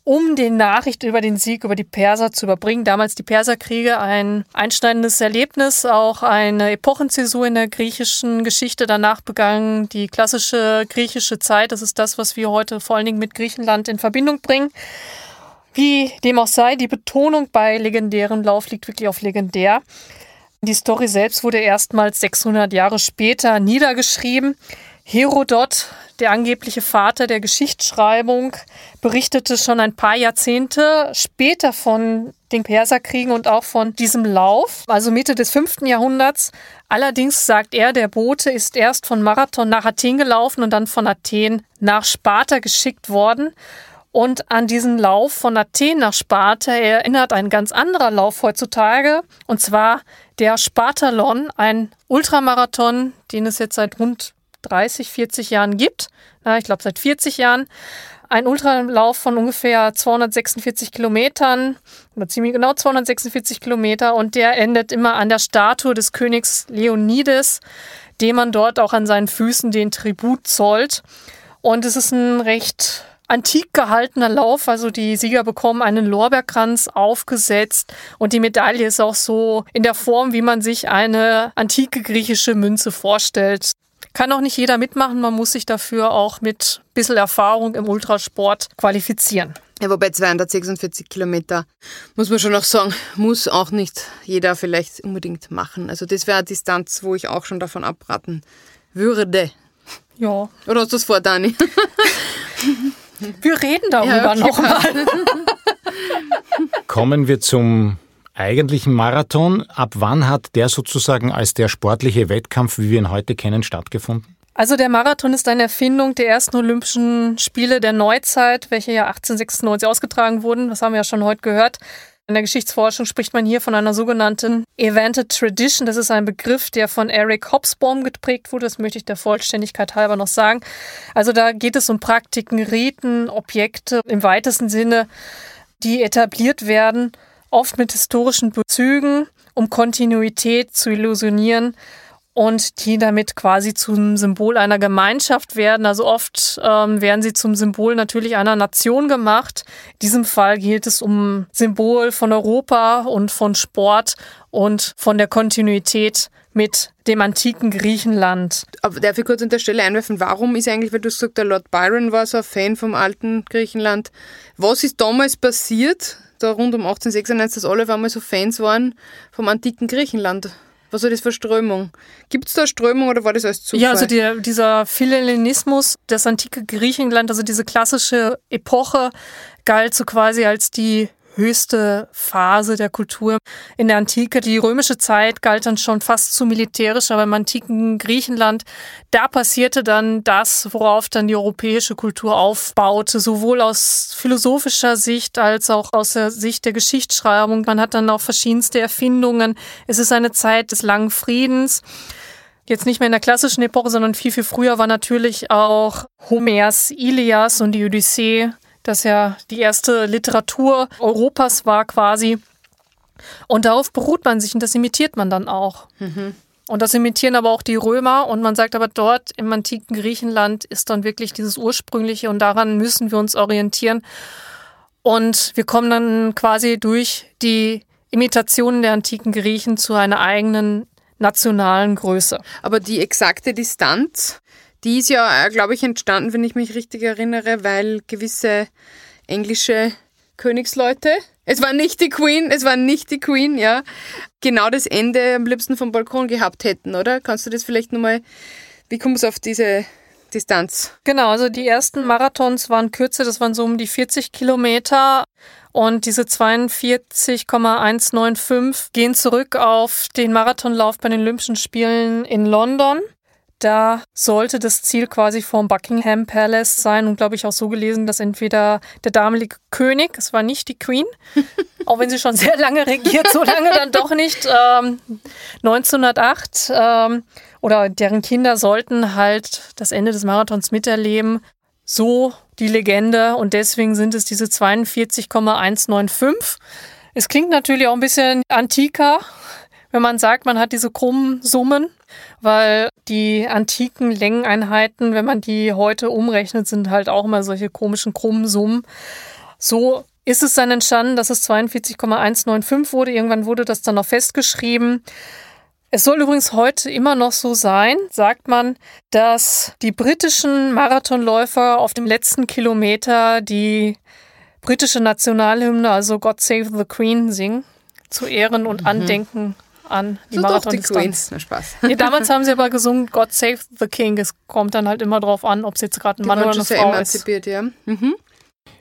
um die Nachricht über den Sieg über die Perser zu überbringen. Damals die Perserkriege, ein einschneidendes Erlebnis, auch eine Epochenzäsur in der griechischen Geschichte danach begangen. Die klassische griechische Zeit, das ist das, was wir heute vor allen Dingen mit Griechenland in Verbindung bringen. Wie dem auch sei, die Betonung bei legendären Lauf liegt wirklich auf legendär. Die Story selbst wurde erstmals 600 Jahre später niedergeschrieben. Herodot, der angebliche Vater der Geschichtsschreibung, berichtete schon ein paar Jahrzehnte später von den Perserkriegen und auch von diesem Lauf, also Mitte des 5. Jahrhunderts. Allerdings sagt er, der Bote ist erst von Marathon nach Athen gelaufen und dann von Athen nach Sparta geschickt worden. Und an diesen Lauf von Athen nach Sparta erinnert ein ganz anderer Lauf heutzutage, und zwar der Spartalon, ein Ultramarathon, den es jetzt seit rund 30, 40 Jahren gibt. Ja, ich glaube seit 40 Jahren. Ein Ultralauf von ungefähr 246 Kilometern, ziemlich genau 246 Kilometer, und der endet immer an der Statue des Königs Leonides, dem man dort auch an seinen Füßen den Tribut zollt. Und es ist ein recht antik gehaltener Lauf. Also die Sieger bekommen einen Lorbeerkranz aufgesetzt und die Medaille ist auch so in der Form, wie man sich eine antike griechische Münze vorstellt. Kann auch nicht jeder mitmachen, man muss sich dafür auch mit ein bisschen Erfahrung im Ultrasport qualifizieren.
Ja, wobei 246 Kilometer, muss man schon auch sagen, muss auch nicht jeder vielleicht unbedingt machen. Also das wäre eine Distanz, wo ich auch schon davon abraten würde.
Ja.
Oder hast du das vor, Dani?
Wir reden darüber
Ja, okay,
nochmal.
Kommen wir zum eigentlichen Marathon. Ab wann hat der sozusagen als der sportliche Wettkampf, wie wir ihn heute kennen, stattgefunden?
Also der Marathon ist eine Erfindung der ersten Olympischen Spiele der Neuzeit, welche ja 1896 ausgetragen wurden. Das haben wir ja schon heute gehört. In der Geschichtsforschung spricht man hier von einer sogenannten Evented Tradition. Das ist ein Begriff, der von Eric Hobsbawm geprägt wurde. Das möchte ich der Vollständigkeit halber noch sagen. Also da geht es um Praktiken, Riten, Objekte im weitesten Sinne, die etabliert werden, oft mit historischen Bezügen, um Kontinuität zu illusionieren und die damit quasi zum Symbol einer Gemeinschaft werden. Also oft ähm, werden sie zum Symbol natürlich einer Nation gemacht. In diesem Fall geht es um Symbol von Europa und von Sport und von der Kontinuität mit dem antiken Griechenland.
Aber darf ich kurz an der Stelle einwerfen, warum ist eigentlich, weil du sagst, der Lord Byron war so ein Fan vom alten Griechenland. Was ist damals passiert, da rund um 1896, dass alle auf einmal so Fans waren vom antiken Griechenland? Was war das für Strömung? Gibt es da Strömung oder war das alles Zufall?
Ja, also der, dieser Philhellenismus, das antike Griechenland, also diese klassische Epoche, galt so quasi als die höchste Phase der Kultur in der Antike. Die römische Zeit galt dann schon fast zu militärisch, aber im antiken Griechenland, da passierte dann das, worauf dann die europäische Kultur aufbaute, sowohl aus philosophischer Sicht als auch aus der Sicht der Geschichtsschreibung. Man hat dann auch verschiedenste Erfindungen. Es ist eine Zeit des langen Friedens. Jetzt nicht mehr in der klassischen Epoche, sondern viel, viel früher war natürlich auch Homers Ilias und die Odyssee das ja die erste Literatur Europas war quasi. Und darauf beruht man sich und das imitiert man dann auch. Und das imitieren aber auch die Römer. Und man sagt aber dort im antiken Griechenland ist dann wirklich dieses Ursprüngliche und daran müssen wir uns orientieren. Und wir kommen dann quasi durch die Imitationen der antiken Griechen zu einer eigenen nationalen Größe.
Aber die exakte Distanz, die ist ja, glaube ich, entstanden, wenn ich mich richtig erinnere, weil gewisse englische Königsleute, es war nicht die Queen, es war nicht die Queen, ja, genau das Ende am liebsten vom Balkon gehabt hätten, oder? Kannst du das vielleicht nochmal, wie kommst du auf diese Distanz?
Genau, also die ersten Marathons waren kürzer, das waren so um die 40 Kilometer. Und diese 42,195 gehen zurück auf den Marathonlauf bei den Olympischen Spielen in London. Da sollte das Ziel quasi vom Buckingham Palace sein und glaube ich auch so gelesen, dass entweder der damalige König, es war nicht die Queen, auch wenn sie schon sehr lange regiert, so lange dann doch nicht, ähm, 1908 ähm, oder deren Kinder sollten halt das Ende des Marathons miterleben. So die Legende und deswegen sind es diese 42,195. Es klingt natürlich auch ein bisschen antiker, wenn man sagt, man hat diese krummen Summen, weil die antiken Längeneinheiten, wenn man die heute umrechnet, sind halt auch immer solche komischen krummen Summen. So ist es dann entstanden, dass es 42,195 wurde. Irgendwann wurde das dann noch festgeschrieben. Es soll übrigens heute immer noch so sein, sagt man, dass die britischen Marathonläufer auf dem letzten Kilometer die britische Nationalhymne, also God Save the Queen, singen, zu Ehren und Andenken an die
so doch die Queen.
Marathondistanz.
Na Spaß.
Nee, damals haben sie aber gesungen God Save the King. Es kommt dann halt immer drauf an, ob es jetzt gerade ein
Die
Mann oder eine Frau ist.
emanzipiert, ja. Mhm.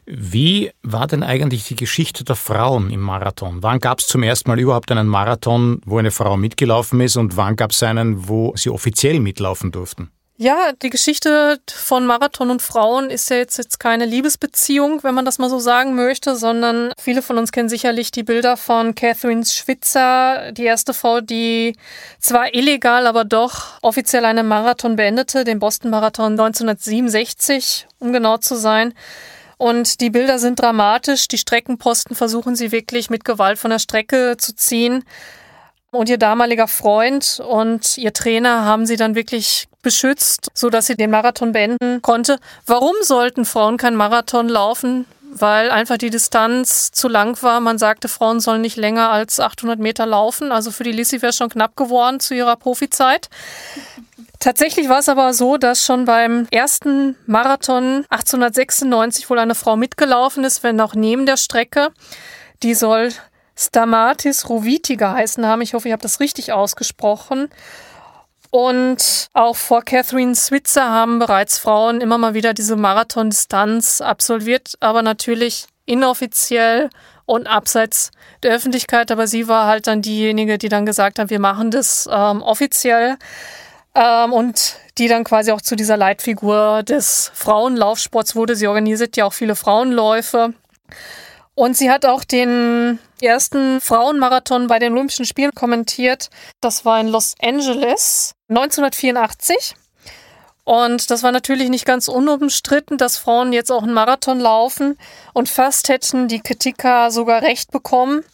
Wie war denn eigentlich die Geschichte der Frauen im Marathon? Wann gab es zum ersten Mal überhaupt einen Marathon, wo eine Frau mitgelaufen ist und wann gab es einen, wo sie offiziell mitlaufen durften?
Ja, die Geschichte von Marathon und Frauen ist ja jetzt, jetzt keine Liebesbeziehung, wenn man das mal so sagen möchte, sondern viele von uns kennen sicherlich die Bilder von Catherine Schwitzer, die erste Frau, die zwar illegal, aber doch offiziell einen Marathon beendete, den Boston Marathon 1967, um genau zu sein. Und die Bilder sind dramatisch. Die Streckenposten versuchen sie wirklich mit Gewalt von der Strecke zu ziehen. Und ihr damaliger Freund und ihr Trainer haben sie dann wirklich beschützt, so dass sie den Marathon beenden konnte. Warum sollten Frauen kein Marathon laufen? Weil einfach die Distanz zu lang war. Man sagte, Frauen sollen nicht länger als 800 Meter laufen. Also für die Lissy wäre schon knapp geworden zu ihrer Profizeit. Tatsächlich war es aber so, dass schon beim ersten Marathon 1896 wohl eine Frau mitgelaufen ist, wenn auch neben der Strecke. Die soll Stamatis Roviti geheißen haben. Ich hoffe, ich habe das richtig ausgesprochen. Und auch vor Catherine Switzer haben bereits Frauen immer mal wieder diese Marathondistanz absolviert, aber natürlich inoffiziell und abseits der Öffentlichkeit. Aber sie war halt dann diejenige, die dann gesagt hat, wir machen das ähm, offiziell. Ähm, und die dann quasi auch zu dieser Leitfigur des Frauenlaufsports wurde. Sie organisiert ja auch viele Frauenläufe. Und sie hat auch den ersten Frauenmarathon bei den Olympischen Spielen kommentiert. Das war in Los Angeles 1984. Und das war natürlich nicht ganz unumstritten, dass Frauen jetzt auch einen Marathon laufen. Und fast hätten die Kritiker sogar recht bekommen,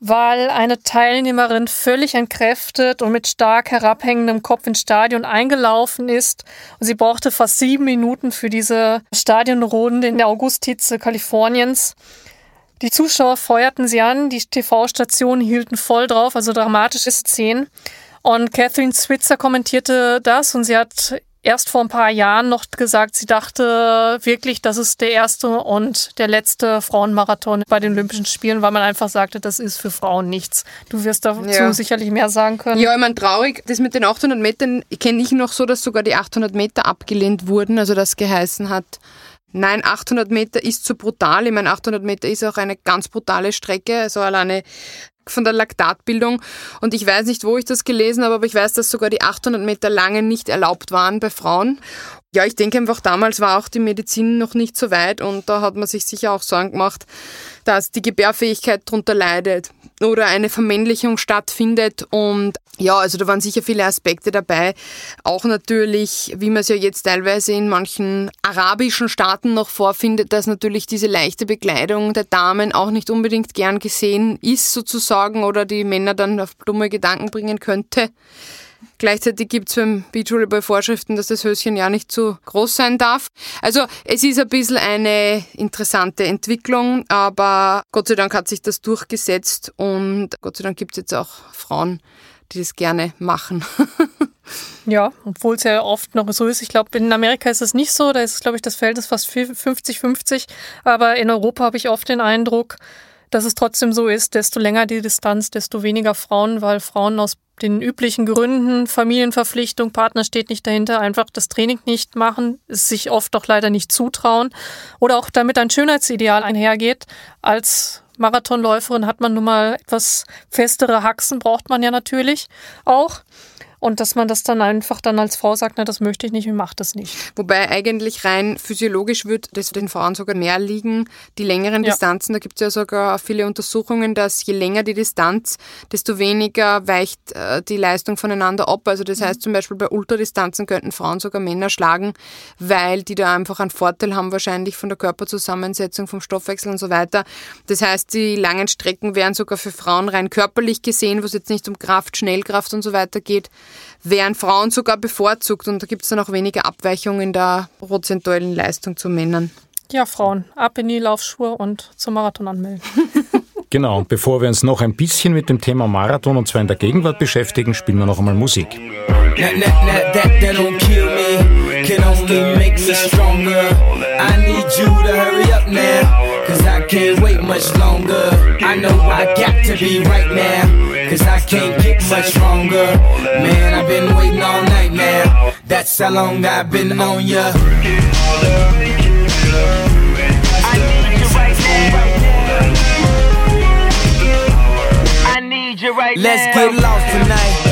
weil eine Teilnehmerin völlig entkräftet und mit stark herabhängendem Kopf ins Stadion eingelaufen ist. Und sie brauchte fast sieben Minuten für diese Stadionrunde in der Augusthitze Kaliforniens. Die Zuschauer feuerten sie an, die TV-Stationen hielten voll drauf, also dramatische Szenen. Und Catherine Switzer kommentierte das und sie hat erst vor ein paar Jahren noch gesagt, sie dachte wirklich, das ist der erste und der letzte Frauenmarathon bei den Olympischen Spielen, weil man einfach sagte, das ist für Frauen nichts. Du wirst dazu ja. sicherlich mehr sagen können.
Ja, ich meine, traurig, das mit den 800 Metern kenne ich noch so, dass sogar die 800 Meter abgelehnt wurden, also das geheißen hat, Nein, 800 Meter ist zu brutal. Ich meine, 800 Meter ist auch eine ganz brutale Strecke. Also alleine von der Laktatbildung. Und ich weiß nicht, wo ich das gelesen habe, aber ich weiß, dass sogar die 800 Meter lange nicht erlaubt waren bei Frauen. Ja, ich denke einfach, damals war auch die Medizin noch nicht so weit und da hat man sich sicher auch Sorgen gemacht, dass die Gebärfähigkeit darunter leidet oder eine Vermännlichung stattfindet. Und ja, also da waren sicher viele Aspekte dabei. Auch natürlich, wie man es ja jetzt teilweise in manchen arabischen Staaten noch vorfindet, dass natürlich diese leichte Bekleidung der Damen auch nicht unbedingt gern gesehen ist sozusagen oder die Männer dann auf dumme Gedanken bringen könnte. Gleichzeitig gibt es beim Beachvolleyball Vorschriften, dass das Höschen ja nicht zu groß sein darf. Also es ist ein bisschen eine interessante Entwicklung, aber Gott sei Dank hat sich das durchgesetzt und Gott sei Dank gibt es jetzt auch Frauen, die das gerne machen.
Ja, obwohl es ja oft noch so ist. Ich glaube, in Amerika ist es nicht so. Da ist, glaube ich, das Verhältnis fast 50-50. Aber in Europa habe ich oft den Eindruck, dass es trotzdem so ist, desto länger die Distanz, desto weniger Frauen, weil Frauen aus den üblichen Gründen, Familienverpflichtung, Partner steht nicht dahinter, einfach das Training nicht machen, es sich oft doch leider nicht zutrauen oder auch damit ein Schönheitsideal einhergeht. Als Marathonläuferin hat man nun mal etwas festere Haxen, braucht man ja natürlich auch. Und dass man das dann einfach dann als Frau sagt, na, das möchte ich nicht, ich mache das nicht.
Wobei eigentlich rein physiologisch wird das den Frauen sogar näher liegen, die längeren ja. Distanzen. Da gibt es ja sogar viele Untersuchungen, dass je länger die Distanz, desto weniger weicht äh, die Leistung voneinander ab. Also das mhm. heißt zum Beispiel bei Ultradistanzen könnten Frauen sogar Männer schlagen, weil die da einfach einen Vorteil haben wahrscheinlich von der Körperzusammensetzung, vom Stoffwechsel und so weiter. Das heißt, die langen Strecken wären sogar für Frauen rein körperlich gesehen, wo es jetzt nicht um Kraft, Schnellkraft und so weiter geht, wären Frauen sogar bevorzugt und da gibt es dann auch weniger Abweichungen in der prozentuellen Leistung zu Männern.
Ja, Frauen, ab in die Laufschuhe und zum Marathon anmelden.
Genau, bevor wir uns noch ein bisschen mit dem Thema Marathon und zwar in der Gegenwart beschäftigen, spielen wir noch einmal Musik. Cause I can't wait much longer. I know I got to be right now. Cause I can't get much stronger. Man, I've been waiting all night now. That's how long I've been on ya.
I need your right thing right now.
I need your right.
Let's get lost tonight.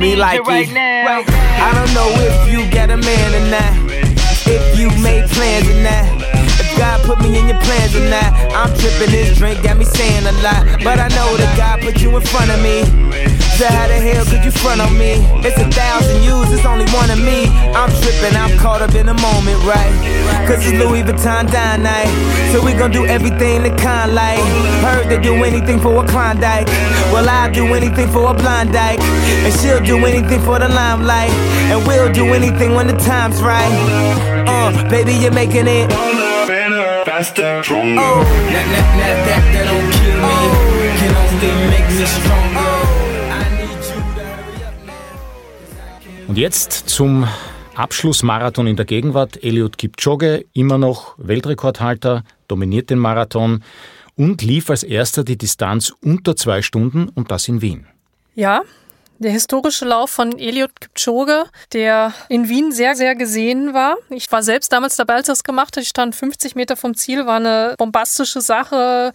Me like right it. Now. I don't know if you got a man or not, if you made plans or not. If God put me in your plans or not, I'm tripping. This drink got me saying a lot, but I know that God put you in front of me. So how the hell could you front on me? It's a thousand yous, it's only one of me. I'm tripping, I'm caught up in the moment, right? Cause it's Louis Vuitton dine night. So we gon' do everything the kind like. Heard they do anything for a Klondike. Well, I'll do anything for a blind dyke. And she'll do anything for the limelight. And we'll do anything when the time's right. Uh, baby, you're making it.
Better, faster, stronger. Oh. That, that, that, that, that don't kill me. Oh. Can only make me stronger.
Und jetzt zum Abschlussmarathon in der Gegenwart. Eliud Kipchoge, immer noch Weltrekordhalter, dominiert den Marathon und lief als erster die Distanz unter zwei Stunden und das in Wien.
Ja, der historische Lauf von Eliud Kipchoge, der in Wien sehr, sehr gesehen war. Ich war selbst damals dabei, als er es gemacht hat. Ich stand 50 Meter vom Ziel, war eine bombastische Sache.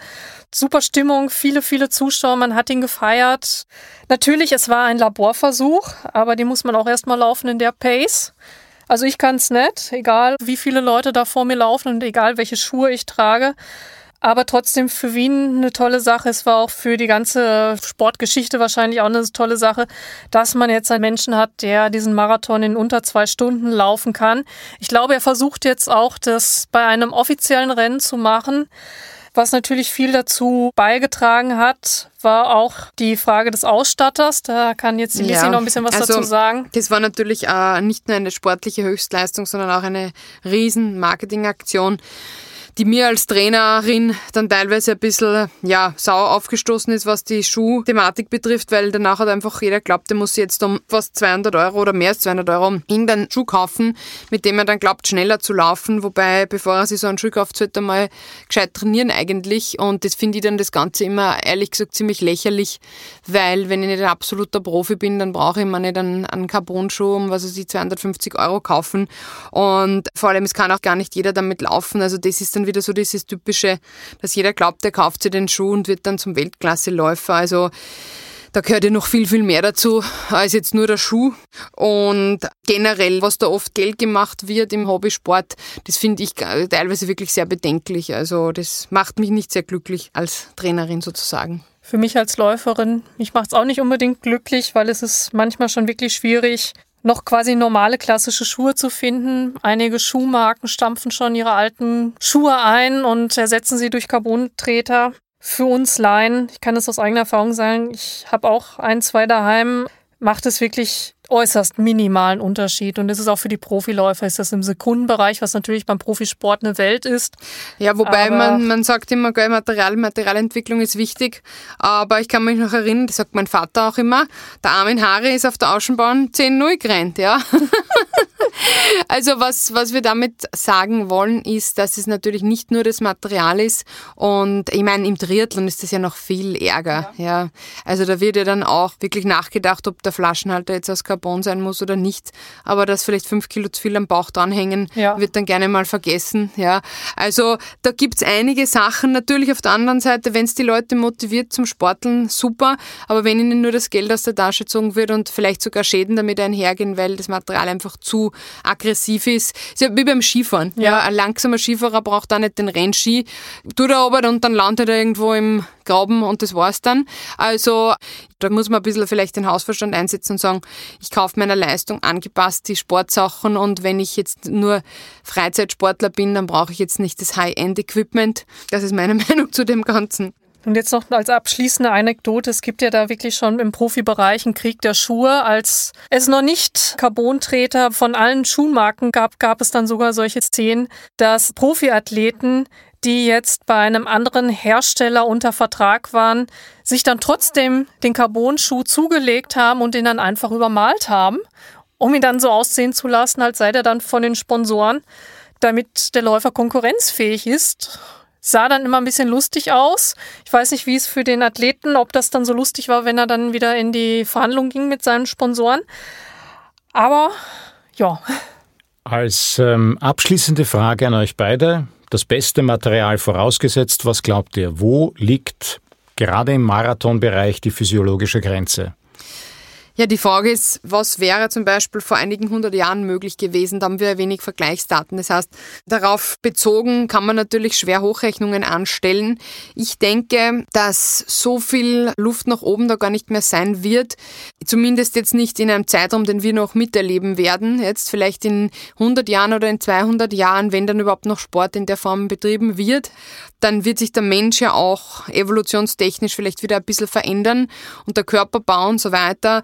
Super Stimmung, viele, viele Zuschauer, man hat ihn gefeiert. Natürlich, es war ein Laborversuch, aber den muss man auch erstmal laufen in der Pace. Also ich kann es nicht, egal wie viele Leute da vor mir laufen und egal welche Schuhe ich trage. Aber trotzdem für Wien eine tolle Sache. Es war auch für die ganze Sportgeschichte wahrscheinlich auch eine tolle Sache, dass man jetzt einen Menschen hat, der diesen Marathon in unter zwei Stunden laufen kann. Ich glaube, er versucht jetzt auch, das bei einem offiziellen Rennen zu machen. Was natürlich viel dazu beigetragen hat, war auch die Frage des Ausstatters. Da kann jetzt die Lissy ja, noch ein bisschen was also, dazu sagen.
Das war natürlich äh, nicht nur eine sportliche Höchstleistung, sondern auch eine riesen Marketingaktion die mir als Trainerin dann teilweise ein bisschen ja, sauer aufgestoßen ist, was die Schuhthematik betrifft, weil danach hat einfach jeder glaubt, der muss jetzt um fast 200 Euro oder mehr als 200 Euro irgendeinen Schuh kaufen, mit dem er dann glaubt, schneller zu laufen, wobei, bevor er sich so einen Schuh kauft, sollte er mal gescheit trainieren eigentlich. Und das finde ich dann das Ganze immer, ehrlich gesagt, ziemlich lächerlich, weil wenn ich nicht ein absoluter Profi bin, dann brauche ich mir nicht einen, einen Carbon-Schuh um, was weiß ich, 250 Euro kaufen. Und vor allem, es kann auch gar nicht jeder damit laufen, also das ist dann wieder so dieses typische, dass jeder glaubt, er kauft sich den Schuh und wird dann zum Weltklasseläufer. Also da gehört ja noch viel, viel mehr dazu als jetzt nur der Schuh. Und generell, was da oft Geld gemacht wird im Hobbysport, das finde ich teilweise wirklich sehr bedenklich. Also das macht mich nicht sehr glücklich als Trainerin sozusagen.
Für mich als Läuferin, mich macht es auch nicht unbedingt glücklich, weil es ist manchmal schon wirklich schwierig, noch quasi normale klassische Schuhe zu finden. Einige Schuhmarken stampfen schon ihre alten Schuhe ein und ersetzen sie durch Carbontreter. Für uns Laien, ich kann es aus eigener Erfahrung sagen, ich habe auch ein, zwei daheim, macht es wirklich äußerst minimalen Unterschied. Und das ist auch für die Profiläufer, ist das im Sekundenbereich, was natürlich beim Profisport eine Welt ist.
Ja, wobei man, man sagt immer, geil, Material, Materialentwicklung ist wichtig. Aber ich kann mich noch erinnern, das sagt mein Vater auch immer, der Armin Haare ist auf der Außenbahn 10-0 gerannt, ja. also was, was wir damit sagen wollen, ist, dass es natürlich nicht nur das Material ist. Und ich meine, im Triathlon ist das ja noch viel ärger, ja. ja. Also da wird ja dann auch wirklich nachgedacht, ob der Flaschenhalter jetzt aus Carbon sein muss oder nicht, aber dass vielleicht fünf Kilo zu viel am Bauch dranhängen, ja. wird dann gerne mal vergessen. Ja. Also da gibt es einige Sachen. Natürlich auf der anderen Seite, wenn es die Leute motiviert zum Sporteln, super, aber wenn ihnen nur das Geld aus der Tasche gezogen wird und vielleicht sogar Schäden damit einhergehen, weil das Material einfach zu aggressiv ist, ist ja wie beim Skifahren. Ja. ja. ein langsamer Skifahrer braucht da nicht den Rennski, tut er aber und dann landet er irgendwo im Graben und das war's dann. Also da muss man ein bisschen vielleicht den Hausverstand einsetzen und sagen, ich kaufe meiner Leistung angepasst die Sportsachen und wenn ich jetzt nur Freizeitsportler bin, dann brauche ich jetzt nicht das High-End-Equipment. Das ist meine Meinung zu dem Ganzen.
Und jetzt noch als abschließende Anekdote, es gibt ja da wirklich schon im Profibereich einen Krieg der Schuhe. Als es noch nicht Carbontreter von allen Schuhmarken gab, gab es dann sogar solche Szenen, dass Profiathleten, die jetzt bei einem anderen Hersteller unter Vertrag waren, sich dann trotzdem den Carbon-Schuh zugelegt haben und den dann einfach übermalt haben, um ihn dann so aussehen zu lassen, als sei der dann von den Sponsoren, damit der Läufer konkurrenzfähig ist sah dann immer ein bisschen lustig aus. Ich weiß nicht, wie es für den Athleten, ob das dann so lustig war, wenn er dann wieder in die Verhandlung ging mit seinen Sponsoren. Aber ja.
Als ähm, abschließende Frage an euch beide, das beste Material vorausgesetzt, was glaubt ihr, wo liegt gerade im Marathonbereich die physiologische Grenze?
Ja, die Frage ist, was wäre zum Beispiel vor einigen hundert Jahren möglich gewesen? Da haben wir wenig Vergleichsdaten. Das heißt, darauf bezogen kann man natürlich schwer Hochrechnungen anstellen. Ich denke, dass so viel Luft nach oben da gar nicht mehr sein wird. Zumindest jetzt nicht in einem Zeitraum, den wir noch miterleben werden. Jetzt vielleicht in 100 Jahren oder in 200 Jahren, wenn dann überhaupt noch Sport in der Form betrieben wird, dann wird sich der Mensch ja auch evolutionstechnisch vielleicht wieder ein bisschen verändern und der Körperbau und so weiter.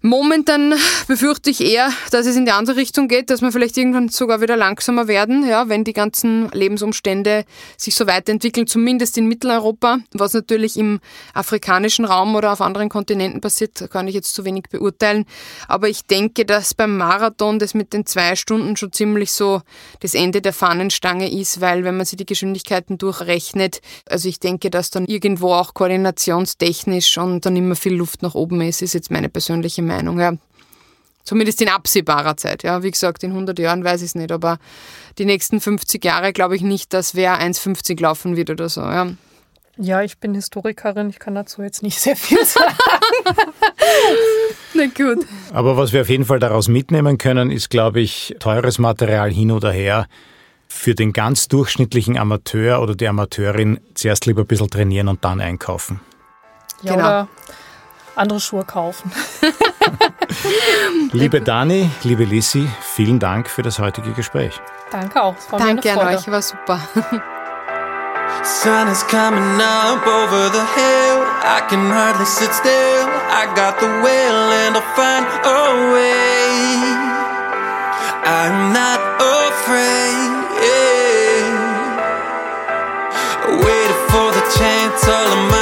Momentan befürchte ich eher, dass es in die andere Richtung geht, dass wir vielleicht irgendwann sogar wieder langsamer werden, ja, wenn die ganzen Lebensumstände sich so weiterentwickeln, zumindest in Mitteleuropa. Was natürlich im afrikanischen Raum oder auf anderen Kontinenten passiert, kann ich jetzt zu wenig beurteilen. Aber ich denke, dass beim Marathon das mit den zwei Stunden schon ziemlich so das Ende der Fahnenstange ist, weil wenn man sich die Geschwindigkeiten durchrechnet, also ich denke, dass dann irgendwo auch koordinationstechnisch und dann immer viel Luft nach oben ist, ist jetzt meine persönliche Meinung, ja. Zumindest in absehbarer Zeit. Ja, wie gesagt, in 100 Jahren weiß ich es nicht, aber die nächsten 50 Jahre glaube ich nicht, dass wer 1,50 laufen wird oder so. Ja.
Ja, ich bin Historikerin, ich kann dazu jetzt nicht sehr viel sagen.
Na gut.
Aber was wir auf jeden Fall daraus mitnehmen können, ist, glaube ich, teures Material hin oder her. Für den ganz durchschnittlichen Amateur oder die Amateurin zuerst lieber ein bisschen trainieren und dann einkaufen.
Ja, genau. oder andere Schuhe kaufen.
liebe Dani, liebe Lissi, vielen Dank für das heutige Gespräch.
Danke auch.
Danke an euch, war super.
Sun is coming up over the hill. I can hardly sit still. I got the will and I'll find a way. I'm not afraid. Waiting for the chance all of my